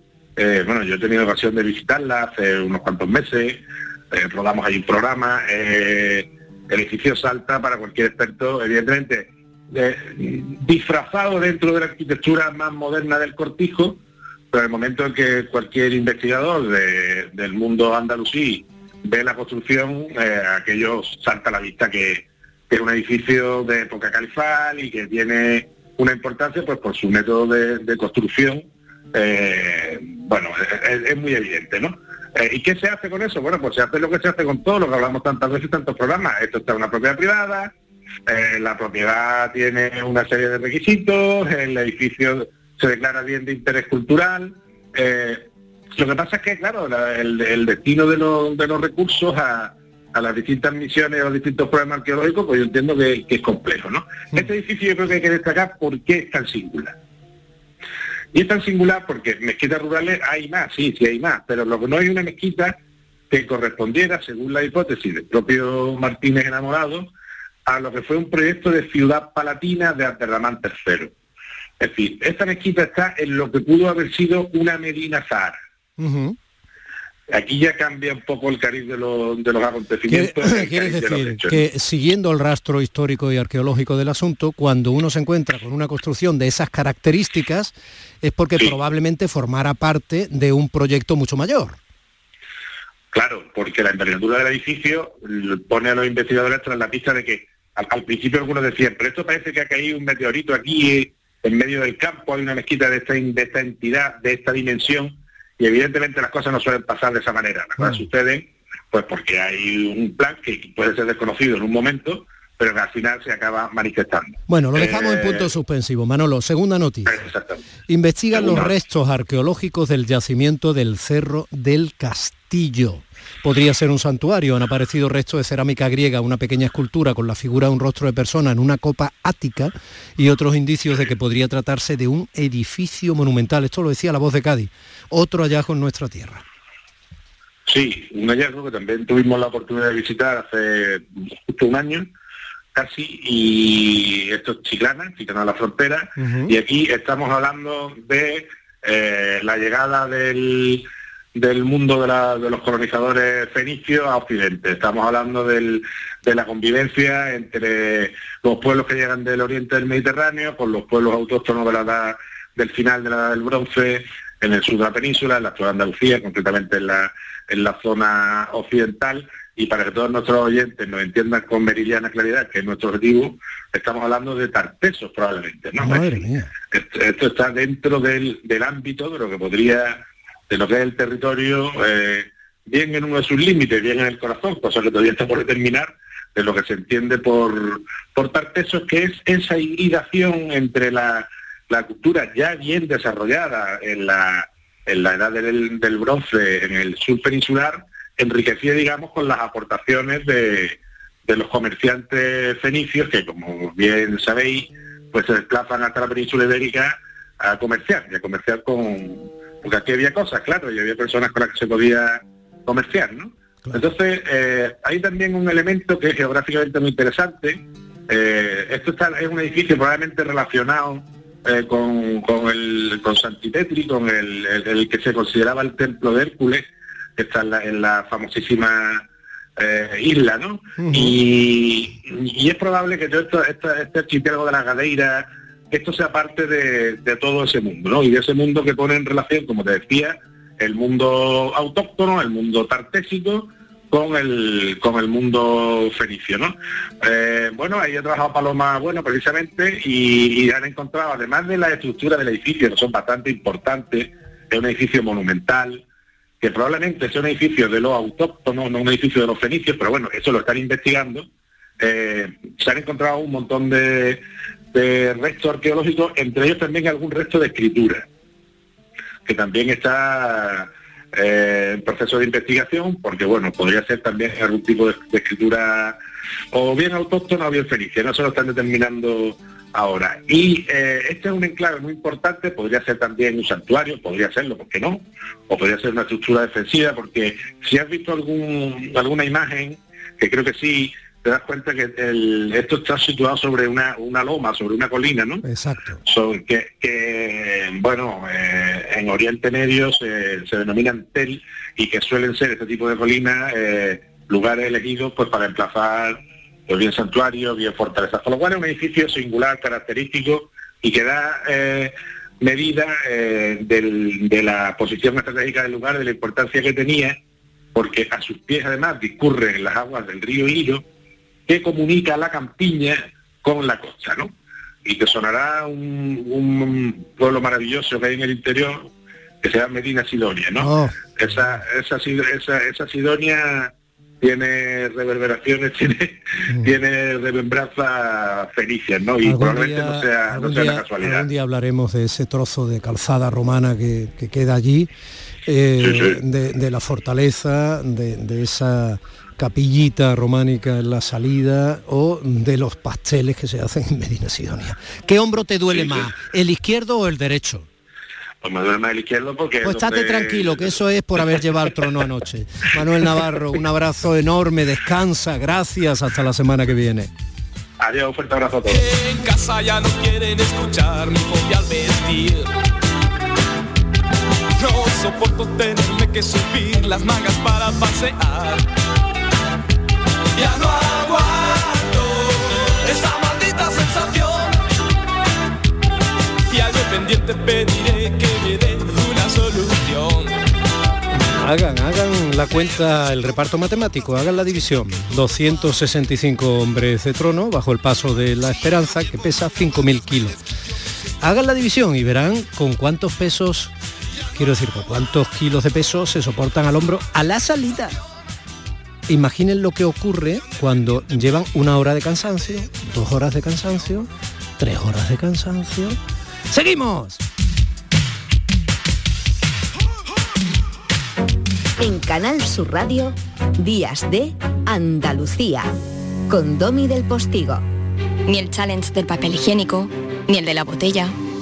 eh, bueno, yo he tenido ocasión de visitarla hace unos cuantos meses, eh, rodamos ahí un programa, eh, el edificio salta para cualquier experto, evidentemente, disfrazado dentro de la arquitectura más moderna del cortijo, pero en el momento en que cualquier investigador del mundo andalusí ve la construcción, aquello salta a la vista que, es un edificio de época califal y que tiene una importancia pues por su método de construcción eh, bueno, es, muy evidente, ¿no? Eh, ¿Y qué se hace con eso? Bueno, pues se hace lo que se hace con todo lo que hablamos tantas veces, tantos programas. Esto está en una propiedad privada, eh, la propiedad tiene una serie de requisitos, el edificio se declara bien de interés cultural. lo que pasa es que, claro, el, destino de, los recursos a, las distintas misiones, a los distintos problemas arqueológicos, pues yo entiendo que, que es complejo, ¿no? Este edificio yo creo que hay que destacar por qué es tan singular. Y es tan singular porque mezquitas rurales hay más, sí, sí hay más, pero lo que no hay una mezquita que correspondiera, según la hipótesis del propio Martínez enamorado, a lo que fue un proyecto de ciudad palatina de Abderramán III. Es decir, esta mezquita está en lo que pudo haber sido una Medina Zahara. Aquí ya cambia un poco el cariz de, los- de los Quiere- acontecimientos. <laughs> de los decir que siguiendo el rastro histórico y arqueológico del asunto, cuando uno se encuentra con una construcción de esas características, es porque probablemente formara parte de un proyecto mucho mayor. Claro, porque la envergadura del edificio pone a los investigadores tras la pista de que al, al principio algunos decían, pero esto parece que ha caído un meteorito aquí eh, en medio del campo, hay una mezquita de esta, de esta entidad, de esta dimensión, y evidentemente las cosas no suelen pasar de esa manera. Las cosas suceden pues porque hay un plan que puede ser desconocido en un momento, pero que al final se acaba manifestando. Bueno, lo dejamos en Eh, punto suspensivo. Manolo, segunda noticia. Investigan los restos arqueológicos del yacimiento del Cerro del Castillo. Podría ser un santuario. Han aparecido restos de cerámica griega, una pequeña escultura con la figura de un rostro de persona en una copa ática y otros indicios de que podría tratarse de un edificio monumental. Esto lo decía la voz de Cádiz. Otro hallazgo en nuestra tierra. Sí, un hallazgo que también tuvimos la oportunidad de visitar hace justo un año, casi, y esto es Chiclana, Chiclana a la frontera, y aquí estamos hablando de eh, la llegada del, del mundo de, la- de los colonizadores fenicios a Occidente. Estamos hablando del- de la convivencia entre los pueblos que llegan del oriente del Mediterráneo con los pueblos autóctonos de la edad del final de la edad del bronce en el sur de la península, en la actual Andalucía, concretamente en la, en la zona occidental, y para que todos nuestros oyentes nos entiendan con meridiana claridad, que es nuestro objetivo, estamos hablando de tartesos probablemente, ¿no? Madre mía. Esto, esto está dentro del, del ámbito de lo que podría, de lo que es el territorio, eh, bien en uno de sus límites, bien en el corazón, cosa que todavía está por determinar, de lo que se entiende por, por tartesos, que es esa hibridación entre la, la cultura ya bien desarrollada en la, en la edad del, del bronce en el sur peninsular, enriquecida, digamos, con las aportaciones de, de los comerciantes fenicios, que como bien sabéis, pues se desplazan hasta la península ibérica a comerciar, y a comerciar con... Porque aquí había cosas, claro, y había personas con las que se podía comerciar, ¿no? Entonces, eh, hay también un elemento que es geográficamente muy interesante. Eh, esto está, es un edificio probablemente relacionado eh, con, con el con Santipetri, con el, el- el que se consideraba el templo de Hércules, que está en la, en la famosísima eh, isla, ¿no? y, y es probable que todo esto, esta- este archipiélago de las Gadeiras, esto sea parte de, de todo ese mundo, ¿no? Y de ese mundo que pone en relación, como te decía, el mundo autóctono, el mundo tartésico, con el, con el mundo fenicio, ¿no? Eh, bueno, ahí ha trabajado Paloma Bueno precisamente y, han encontrado, además de la estructura del edificio, que son bastante importantes, es un edificio monumental, que probablemente sea un edificio de los autóctonos, no un edificio de los fenicios, pero bueno, eso lo están investigando. Eh, se han encontrado un montón de restos arqueológicos, entre ellos también algún resto de escritura, que también está eh, proceso de investigación, porque bueno, podría ser también algún tipo de, escritura o bien autóctona o bien fenicia, no se lo están determinando ahora. Y eh, este es un enclave muy importante, podría ser también un santuario, podría serlo, ¿por qué no? O podría ser una estructura defensiva, porque si has visto algún, alguna imagen, que creo que sí, te das cuenta que el- esto está situado sobre una, una loma, sobre una colina, ¿no? Exacto. Son- que, que, bueno, eh, en Oriente Medio se, se denominan tel y que suelen ser este tipo de colinas eh, lugares elegidos pues para emplazar pues, bien santuarios, bien fortalezas. Con lo cual es un edificio singular, característico y que da eh, medida del- de la posición estratégica del lugar, de la importancia que tenía, porque a sus pies además discurren las aguas del río Hilo, que comunica la campiña con la costa, ¿no? Y te sonará un, un pueblo maravilloso que hay en el interior, que se llama Medina Sidonia, ¿no? Oh. Esa, esa, esa, esa Sidonia tiene reverberaciones, <laughs> tiene, tiene remembranzas fenicias, ¿no? Y probablemente día- no sea, no algún sea día- una casualidad. algún día hablaremos de ese trozo de calzada romana que, que queda allí, eh, Sí, sí. De, de la fortaleza, de, de esa capillita románica en la salida o de los pasteles que se hacen en Medina Sidonia. ¿Qué hombro te duele Sí, sí. más, el izquierdo o el derecho? Pues me duele más el izquierdo porque... Pues es estate donde- tranquilo, que eso es por haber llevado el trono anoche. Manuel Navarro, un abrazo enorme, descansa, gracias, hasta la semana que viene. Adiós, fuerte abrazo a todos. En casa ya no quieren escuchar mi jovial vestir. No soporto tenerme que subir las mangas para pasear. Pediré que me dé una solución. Hagan, hagan la cuenta, el reparto matemático, hagan la división. 265 hombres de trono bajo el paso de la esperanza que pesa 5.000 kilos. Hagan la división y verán con cuántos pesos, quiero decir, con cuántos kilos de peso se soportan al hombro a la salida. Imaginen lo que ocurre cuando llevan una hora de cansancio, dos horas de cansancio, tres horas de cansancio. ¡Seguimos! En Canal Sur Radio, Días de Andalucía, con Domi del Postigo. Ni el challenge del papel higiénico, ni el de la botella.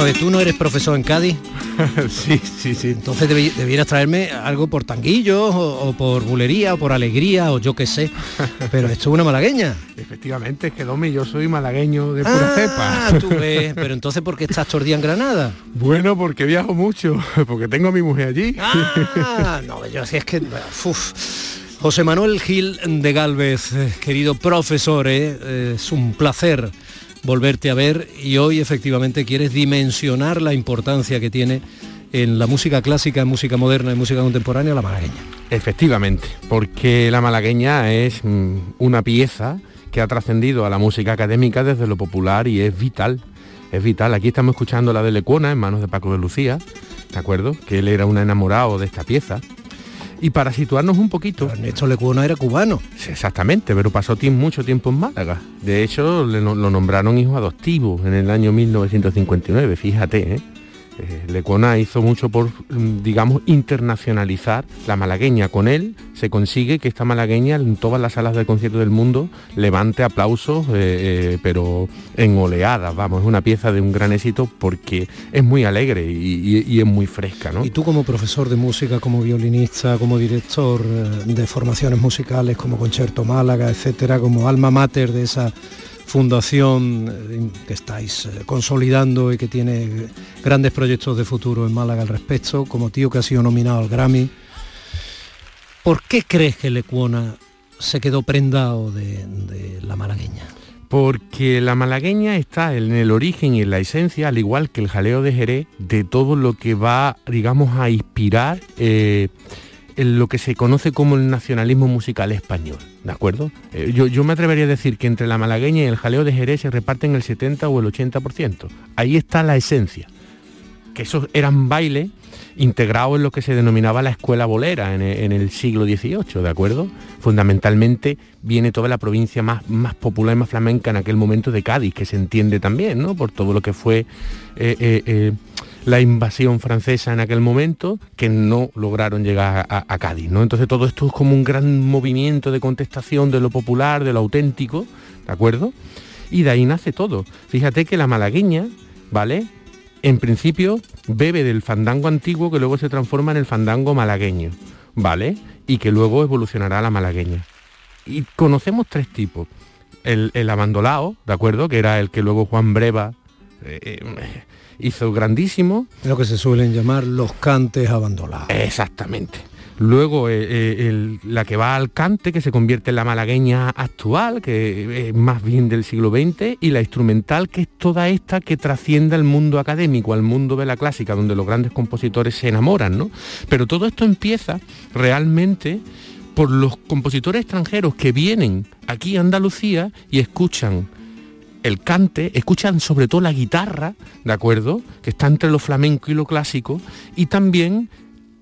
Vamos a ver, ¿tú no eres profesor en Cádiz? <laughs> sí, sí, sí. Entonces debi- debieras traerme algo por tanguillos o, o por bulería o por alegría o yo qué sé. Pero esto es una malagueña. Efectivamente, es que Domi, yo soy malagueño de pura Ah, cepa. tú ves. Pero entonces, ¿por qué estás todo el día en Granada? Bueno, porque viajo mucho, <laughs> porque tengo a mi mujer allí. Ah, no, yo sí es que... uf. José Manuel Gil de Galvez, eh, querido profesor, eh, eh, es un placer volverte a ver y hoy efectivamente quieres dimensionar la importancia que tiene en la música clásica, en música moderna, en música contemporánea, la malagueña. Efectivamente, porque la malagueña es mm, una pieza que ha trascendido a la música académica desde lo popular y es vital. Es vital. Aquí estamos escuchando la de Lecuona en manos de Paco de Lucía, ¿de acuerdo? Que él era un enamorado de esta pieza. Y para situarnos un poquito... Ernesto Lecuona era cubano. Exactamente, pero pasó mucho tiempo en Málaga. De hecho, le lo nombraron hijo adoptivo en el año 1959, fíjate, ¿eh? Eh, Lecuona hizo mucho por, mm, digamos, internacionalizar la malagueña. Con él se consigue que esta malagueña en todas las salas de concierto del mundo levante aplausos, eh, eh, pero en oleadas, vamos, es una pieza de un gran éxito porque es muy alegre y, y- es muy fresca, ¿no? Y tú como profesor de música, como violinista, como director eh, de formaciones musicales, como Concierto Málaga, etcétera, como alma mater de esa fundación eh, que estáis eh, consolidando y que tiene grandes proyectos de futuro en Málaga al respecto, como tío que ha sido nominado al Grammy. ¿Por qué crees que Lecuona se quedó prendado de, la malagueña? Porque la malagueña está en el origen y en la esencia, al igual que el jaleo de Jerez, de todo lo que va, digamos, a inspirar eh, en lo que se conoce como el nacionalismo musical español, ¿de acuerdo? Eh, yo, yo me atrevería a decir que entre la malagueña y el jaleo de Jerez se reparten el 70 o el 80%. Ahí está la esencia, que esos eran bailes integrados en lo que se denominaba la escuela bolera en, en el siglo XVIII, ¿de acuerdo? Fundamentalmente viene toda la provincia más, más popular y más flamenca en aquel momento de Cádiz, que se entiende también, ¿no? Por todo lo que fue eh, eh, la invasión francesa en aquel momento, que no lograron llegar a, Cádiz, ¿no? Entonces todo esto es como un gran movimiento de contestación de lo popular, de lo auténtico, ¿de acuerdo? Y de ahí nace todo. Fíjate que la malagueña, ¿vale? en principio bebe del fandango antiguo que luego se transforma en el fandango malagueño, ¿vale? Y que luego evolucionará la malagueña. Y conocemos tres tipos. el, el abandolao, ¿de acuerdo? Que era el que luego Juan Breva eh, eh, hizo grandísimo. Lo que se suelen llamar los cantes abandonados. Exactamente. Luego eh, eh, el- la que va al cante, que se convierte en la malagueña actual, que es más bien del siglo XX, y la instrumental, que es toda esta que trasciende al mundo académico, al mundo de la clásica, donde los grandes compositores se enamoran, ¿no? Pero todo esto empieza realmente por los compositores extranjeros que vienen aquí a Andalucía y escuchan el cante, escuchan sobre todo la guitarra, ¿de acuerdo? Que está entre lo flamenco y lo clásico, y también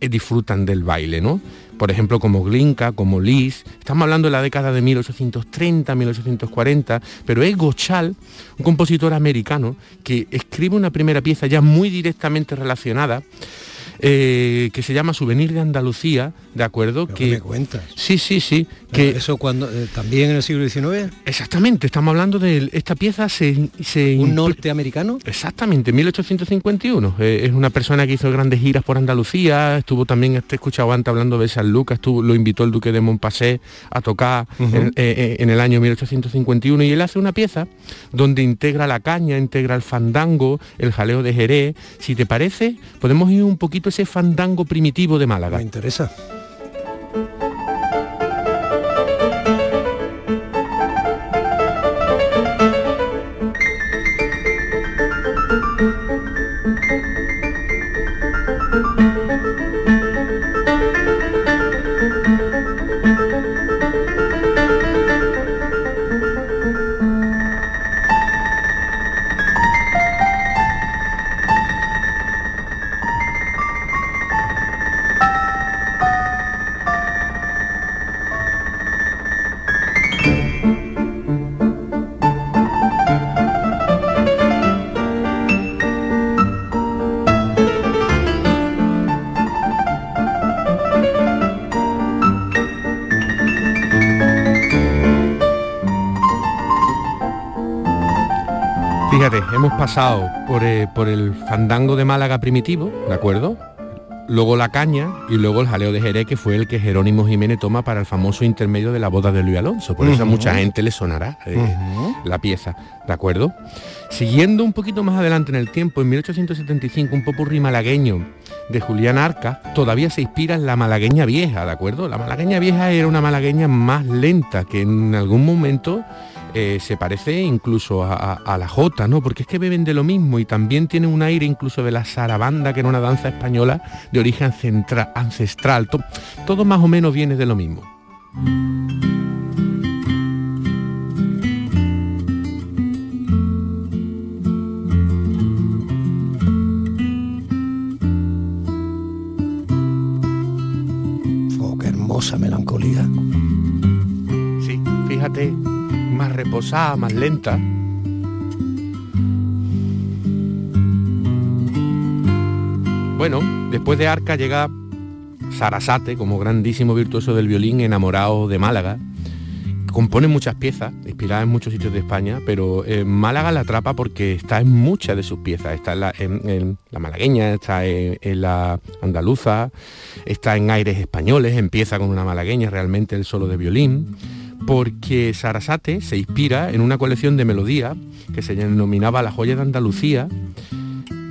eh, disfrutan del baile, ¿no? Por ejemplo, como Glinka, como Lis, estamos hablando de la década de 1830, 1840, pero es Gochal, un compositor americano, que escribe una primera pieza ya muy directamente relacionada, eh, que se llama Souvenir de Andalucía, ¿de acuerdo? ¿Qué me cuentas? Sí, sí, sí. Que eso cuando eh, también en el siglo XIX. Exactamente, estamos hablando de esta pieza se, se un norteamericano. Exactamente, 1851. Eh, es una persona que hizo grandes giras por Andalucía, estuvo también, te he escuchado antes hablando de San Lucas, estuvo, lo invitó el duque de Montpasé a tocar Ujú. en, eh, en el año 1851 y él hace una pieza donde integra la caña, integra el fandango, el jaleo de Jerez. Si te parece, podemos ir un poquito ese fandango primitivo de Málaga. Me interesa. Pasado por, eh, por el fandango de Málaga primitivo, ¿de acuerdo? Luego la caña y luego el jaleo de Jerez, que fue el que Jerónimo Jiménez toma para el famoso intermedio de la boda de Luis Alonso. Por eso a mucha gente le sonará eh, la pieza, ¿de acuerdo? Siguiendo un poquito más adelante en el tiempo, en 1875, un popurrí malagueño de Julián Arca todavía se inspira en la malagueña vieja, ¿de acuerdo? La malagueña vieja era una malagueña más lenta, que en algún momento eh, se parece incluso a, la jota, ¿no? Porque es que beben de lo mismo y también tiene un aire incluso de la sarabanda, que era una danza española de origen centra- ancestral. To- todo más o menos viene de lo mismo. Más reposada, más lenta. Bueno, después de Arca llega Sarasate como grandísimo virtuoso del violín, enamorado de Málaga. Compone muchas piezas, inspiradas en muchos sitios de España, pero eh, Málaga la atrapa porque está en muchas de sus piezas. Está en la, malagueña, está en la andaluza, está en aires españoles, empieza con una malagueña realmente el solo de violín, porque Sarasate se inspira en una colección de melodías que se denominaba La joya de Andalucía,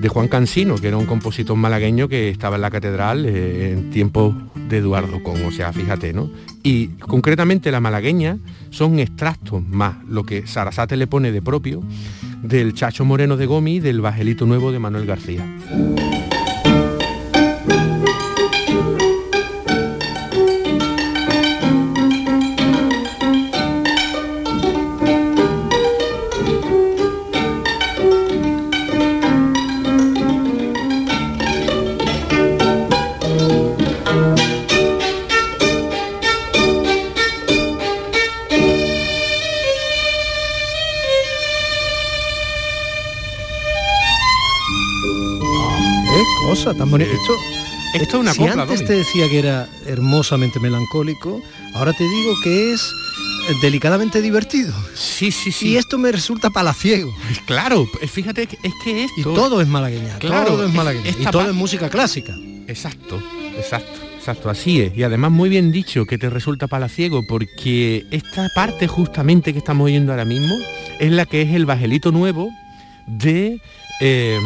de Juan Cansino, que era un compositor malagueño que estaba en la catedral eh, en tiempos de Eduardo Con, o sea, fíjate, ¿no? Y concretamente la malagueña son extractos más lo que Sarasate le pone de propio del Chacho Moreno de Gomi y del Bajelito Nuevo de Manuel García. Cosa tan bonita. Esto, esto es una si copla, antes Domi. te decía que era hermosamente melancólico, ahora te digo que es eh, delicadamente divertido. Sí, sí, sí. Y esto me resulta palaciego. <laughs> Claro, fíjate que es que esto... Y todo es malagueña, Claro, todo es malagueña. Y todo es música clásica. Exacto, exacto, exacto, así es. Y además muy bien dicho que te resulta palaciego porque esta parte justamente que estamos oyendo ahora mismo es la que es el bajelito nuevo de eh,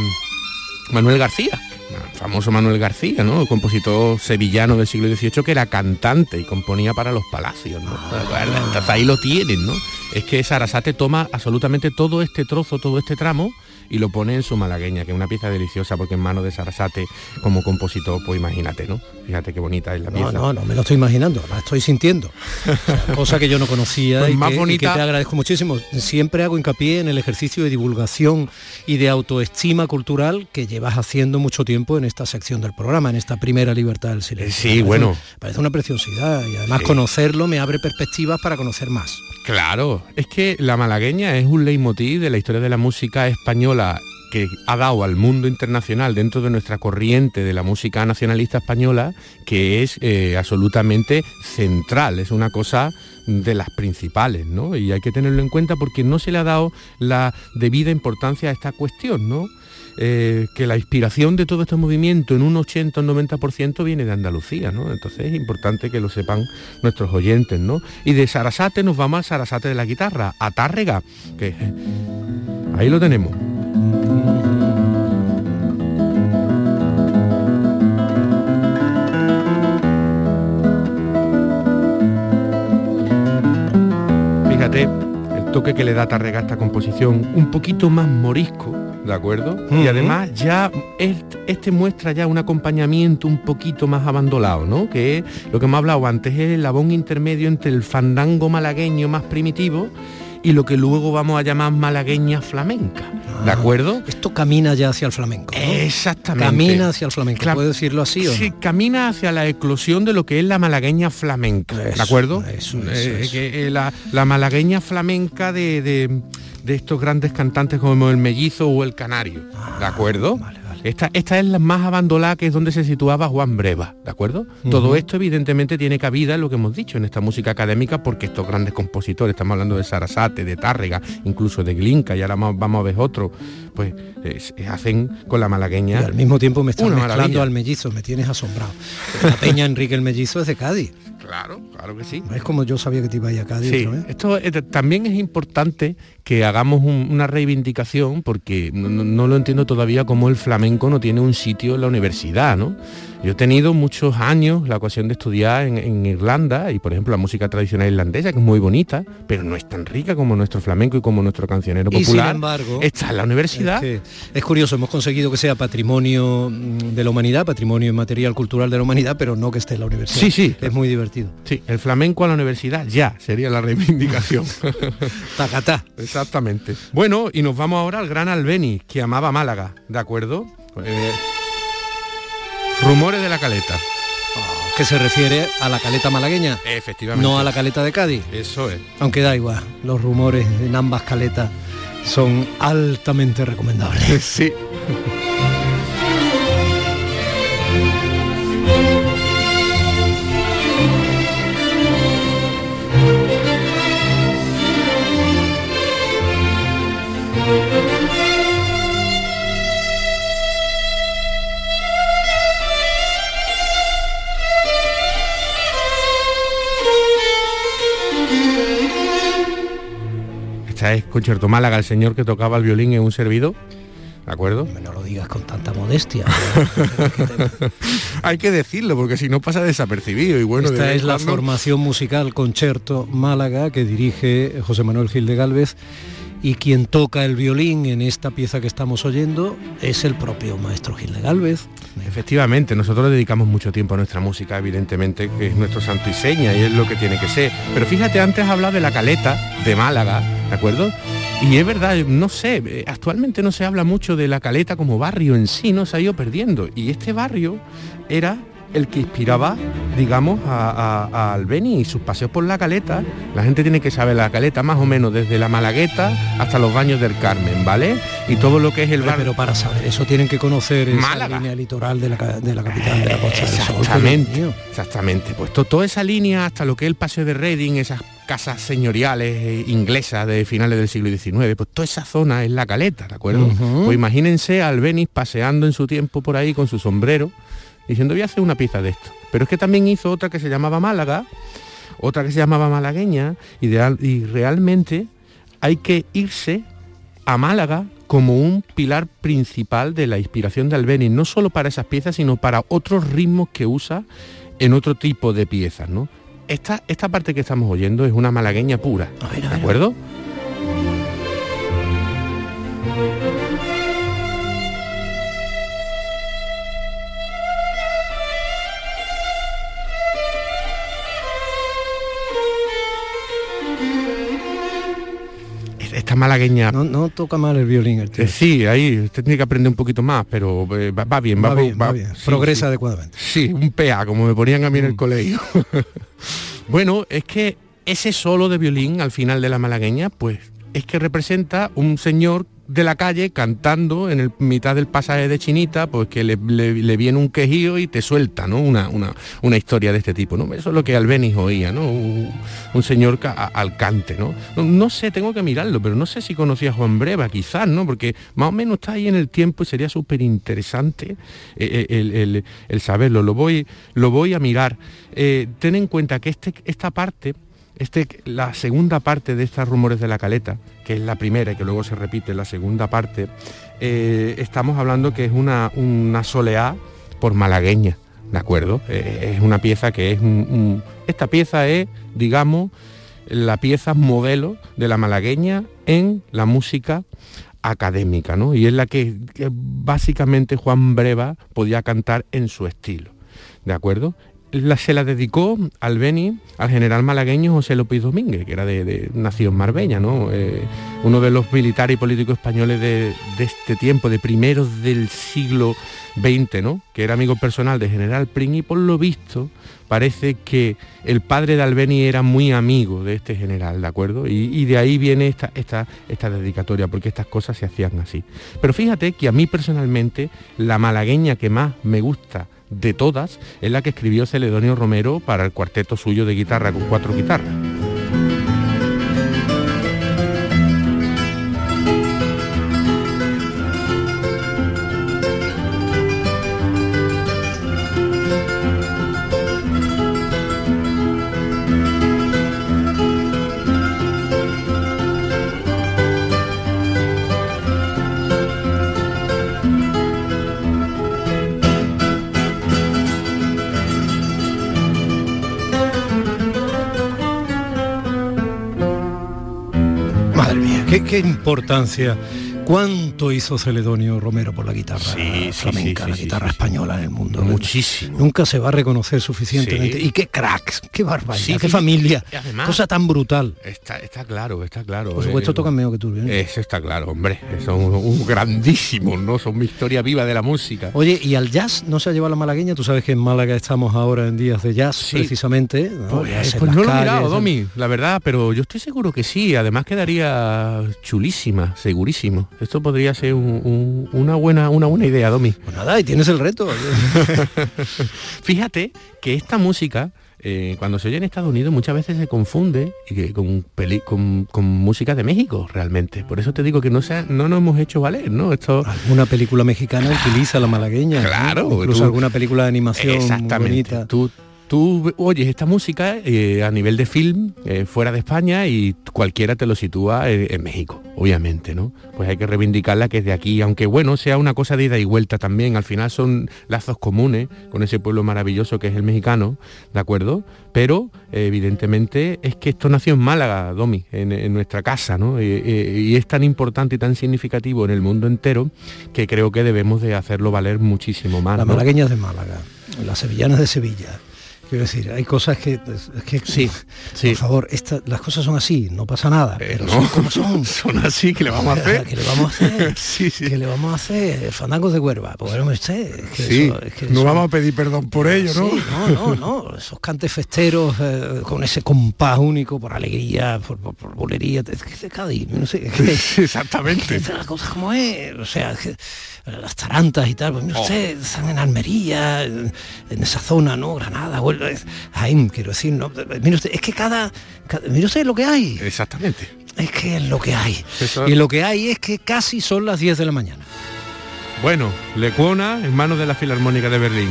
Manuel García. El Famoso Manuel García, ¿no? Compositor sevillano del siglo XVIII que era cantante y componía para los palacios. Entonces ahí lo tienen, ¿no? Es que Sarasate toma absolutamente todo este trozo, todo este tramo y lo pone en su malagueña, que es una pieza deliciosa porque en manos de Sarasate como compositor, pues imagínate, ¿no? Fíjate qué bonita es la No, pieza. no, no me lo estoy imaginando, la estoy sintiendo. <laughs> Cosa que yo no conocía Pues y, más que, y que bonita- te agradezco muchísimo. Siempre hago hincapié en el ejercicio de divulgación y de autoestima cultural que llevas haciendo mucho tiempo en esta sección del programa, en esta primera libertad del silencio. Sí, parece- bueno. Parece una preciosidad y además Sí. conocerlo me abre perspectivas para conocer más. Claro, es que la malagueña es un leitmotiv de la historia de la música española que ha dado al mundo internacional dentro de nuestra corriente de la música nacionalista española, que es eh, absolutamente central, es una cosa de las principales, ¿no? Y hay que tenerlo en cuenta porque no se le ha dado la debida importancia a esta cuestión, ¿no? Eh, que la inspiración de todo este movimiento en un 80 o 90% viene de Andalucía, ¿no? Entonces es importante que lo sepan nuestros oyentes, ¿no? Y de Sarasate nos vamos al Sarasate de la guitarra, a Tárrega, que ahí lo tenemos. Fíjate el toque que le da Tárrega a esta composición, un poquito más morisco, ¿de acuerdo? Y además ya este muestra ya un acompañamiento un poquito más abandolado, ¿no? Que es lo que hemos hablado antes, es el eslabón intermedio entre el fandango malagueño más primitivo y lo que luego vamos a llamar malagueña flamenca, ¿de acuerdo? Esto camina ya hacia el flamenco. ¿no? Exactamente. Camina hacia el flamenco. Cla- ¿Puedo decirlo así o no? Sí, camina hacia la eclosión de lo que es la malagueña flamenca, ¿de acuerdo? eso, eso, Eh, que, eh, la, la malagueña flamenca de, de- de estos grandes cantantes como el mellizo o el canario, ¿de acuerdo? Esta, esta es la más abandonada que es donde se situaba Juan Breva, ¿de acuerdo? Todo esto evidentemente tiene cabida en lo que hemos dicho, en esta música académica, porque estos grandes compositores, estamos hablando de Sarasate, de Tárrega, incluso de Glinka, y ahora vamos, a ver otro, pues es- es- hacen con la malagueña. Y al mismo tiempo me estás mezclando maravilla. al mellizo, me tienes asombrado. La peña Enrique el mellizo es de Cádiz. Claro, claro que sí. Es como yo sabía que te iba a ir a Cádiz Sí, otra vez. esto eh, también es importante que hagamos un- una reivindicación porque no, no- no lo entiendo todavía cómo el flamenco no tiene un sitio en la universidad, ¿no? Yo he tenido muchos años la ocasión de estudiar en, en Irlanda y por ejemplo la música tradicional irlandesa que es muy bonita, pero no es tan rica como nuestro flamenco y como nuestro cancionero Y sin popular. embargo, está en la universidad. Es, que es curioso, hemos conseguido que sea patrimonio mm, de la humanidad, patrimonio inmaterial cultural de la humanidad, pero no que esté en la universidad. Sí, sí. Es muy divertido. Sí, el flamenco a la universidad ya sería la reivindicación. <laughs> Tacatá. Exactamente. Bueno, y nos vamos ahora al gran Albeni, que amaba Málaga, ¿de acuerdo? Eh, rumores de la caleta. Que se refiere a la caleta malagueña. Efectivamente. No a la caleta de Cádiz. Eso es. Aunque da igual, los rumores en ambas caletas son altamente recomendables. <laughs> Sí. Es Concierto Málaga, el señor que tocaba el violín en un servido. ¿De acuerdo? No lo digas con tanta modestia. <laughs> Hay que decirlo, porque si no pasa desapercibido. Y bueno, Esta es la cuando- formación musical Concerto Málaga que dirige José Manuel Gil de Galvez y quien toca el violín en esta pieza que estamos oyendo es el propio maestro Gil de Galvez. Efectivamente, nosotros dedicamos mucho tiempo a nuestra música, evidentemente, que es nuestro santo y seña y es lo que tiene que ser. Pero fíjate, antes hablado de la caleta de Málaga, ¿de acuerdo? Y es verdad, no sé, actualmente no se habla mucho de la caleta como barrio en sí, no se ha ido perdiendo. Y este barrio era el que inspiraba, digamos, a, a- a Albeni y sus paseos por la caleta. La gente tiene que saber la caleta más o menos desde la Malagueta hasta los baños del Carmen, ¿vale? Y todo lo que es el barrio. Pero para saber eso tienen que conocer esa Málaga. línea litoral de la, de la capital de la Costa del Sol. Exactamente, exactamente. Pues to- toda esa línea hasta lo que es el paseo de Reading, esas casas señoriales eh, inglesas de finales del siglo XIX, pues toda esa zona es la caleta, ¿de acuerdo? Ujú. Pues imagínense a Albeniz paseando en su tiempo por ahí con su sombrero, diciendo voy a hacer una pieza de esto. Pero es que también hizo otra que se llamaba Málaga, otra que se llamaba Malagueña, y, de- y realmente hay que irse a Málaga como un pilar principal de la inspiración de Albeni, no solo para esas piezas, sino para otros ritmos que usa en otro tipo de piezas, ¿no? Esta, esta parte que estamos oyendo es una malagueña pura, ¿de acuerdo? Malagueña... No, no toca mal el violín el tío. Eh, sí, ahí usted tiene que aprender un poquito más, pero eh, va, va bien, va, Va bien, va bien. sí, Progresa sí. adecuadamente. Sí, un PA, como me ponían a mí en Mm. el colegio. <laughs> bueno, es que ese solo de violín al final de la malagueña, pues es que representa un señor de la calle cantando en el mitad del pasaje de Chinita, pues que le, le- viene un quejío y te suelta, ¿no? Una, una, una historia de este tipo, ¿no? Eso es lo que Albeniz oía, ¿no? Un, señor al cante, ¿no? ¿no? no sé, tengo que mirarlo, pero no sé si conocía a Juan Breva, quizás, ¿no? Porque más o menos está ahí en el tiempo y sería súper interesante eh, el, el- el saberlo. Lo voy, lo voy a mirar. Eh, ten en cuenta que este, esta parte este, la segunda parte de estas rumores de la caleta, es la primera y que luego se repite la segunda parte, eh, estamos hablando que es una, una soleá por malagueña, ¿de acuerdo? Eh, es una pieza que es un- esta pieza es, digamos, la pieza modelo de la malagueña en la música académica, ¿no? Y es la que básicamente Juan Breva podía cantar en su estilo, ¿de acuerdo? La, se la dedicó al Beni, al general malagueño José López Domínguez, que era de, de nacido en Marbella, ¿no? Eh, uno de los militares y políticos españoles de, de este tiempo, de primeros del siglo XX, ¿no? Que era amigo personal de general Prim y por lo visto parece que el padre de Albeni era muy amigo de este general, ¿de acuerdo? Y, y de ahí viene esta, esta, esta dedicatoria, porque estas cosas se hacían así. Pero fíjate que a mí personalmente la malagueña que más me gusta de todas es la que escribió Celedonio Romero para el cuarteto suyo de guitarra con cuatro guitarras. Qué, importancia. ¿Cuánto hizo Celedonio Romero por la guitarra Sí, sí, flamenca, sí, la guitarra española en el mundo? Muchísimo. Nunca se va a reconocer suficientemente. Y qué cracks, qué barbaridad, qué familia. Además- cosa tan brutal. Está, está claro, está claro. Por supuesto Eh, tocan mejor que tú. ¿eh? Eso está claro, hombre. Son un, un grandísimos, ¿no? Son mi historia viva de la música. Oye, ¿y al jazz no se ha llevado la malagueña? Tú sabes que en Málaga estamos ahora en días de jazz, precisamente. ¿no? Pues, en pues no lo he mirado, ¿no? Domi, la verdad, pero yo estoy seguro que sí. Además quedaría chulísima, segurísimo. Esto podría ser un- un- una, buena, una buena idea, Domi. Pues nada, y tienes el reto. <laughs> Fíjate que esta música, eh, cuando se oye en Estados Unidos, muchas veces se confunde y que con, peli- con, con música de México, realmente. Por eso te digo que no, se ha- no nos hemos hecho valer, ¿no? Esto... Una película mexicana utiliza la malagueña. ¿no? Claro, Incluso tú- alguna película de animación muy Exactamente. bonita. Tú, tú oyes esta música eh, a nivel de film eh, fuera de España y cualquiera te lo sitúa en, en México, obviamente, ¿no? Pues hay que reivindicarla que es de aquí, aunque bueno, sea una cosa de ida y vuelta también, al final son lazos comunes con ese pueblo maravilloso que es el mexicano, ¿de acuerdo? Pero eh, evidentemente es que esto nació en Málaga, Domi, en, en nuestra casa, ¿no? Eh, eh, y es tan importante y tan significativo en el mundo entero que creo que debemos de hacerlo valer muchísimo más. La malagueña de Málaga, las sevillanas de Sevilla. Quiero decir, hay cosas que, que Sí, sí. por favor, esta- las cosas son así, no pasa nada, pero no, son como son. <laughs> son así, ¿qué le vamos a hacer? ¿Qué le vamos a hacer? <laughs> Sí, sí. ¿Qué le vamos a hacer? Fandangos de huerva, pues bueno, usted. es que Sí, eso- es que no eso- vamos a pedir perdón por ello, ¿no? Sí, no, no, no, esos cantes festeros eh, con ese compás único por alegría, por, por, por bolería, es que es de Cádiz, no sé, es que, <laughs> Exactamente. es que la cosa como es, o sea, que, eh, las tarantas y tal, pues mire Oh. usted, están en Almería, en, en esa zona, ¿no? Granada, es- Jaén, quiero decir, ¿no? Mire usted, es que cada, cada- mire usted lo que hay, Exactamente. es que es lo que hay. Eso- Y lo que hay es que casi son las 10 de la mañana. Bueno, Lecuona en manos de la Filarmónica de Berlín.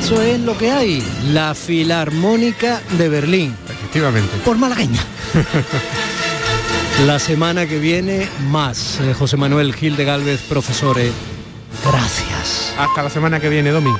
Esto es lo que hay, la Filarmónica de Berlín. Efectivamente. Por malagueña. la semana que viene más. Eh, José Manuel Gil de Galvez, profesores. Gracias. Hasta la semana que viene, Domi.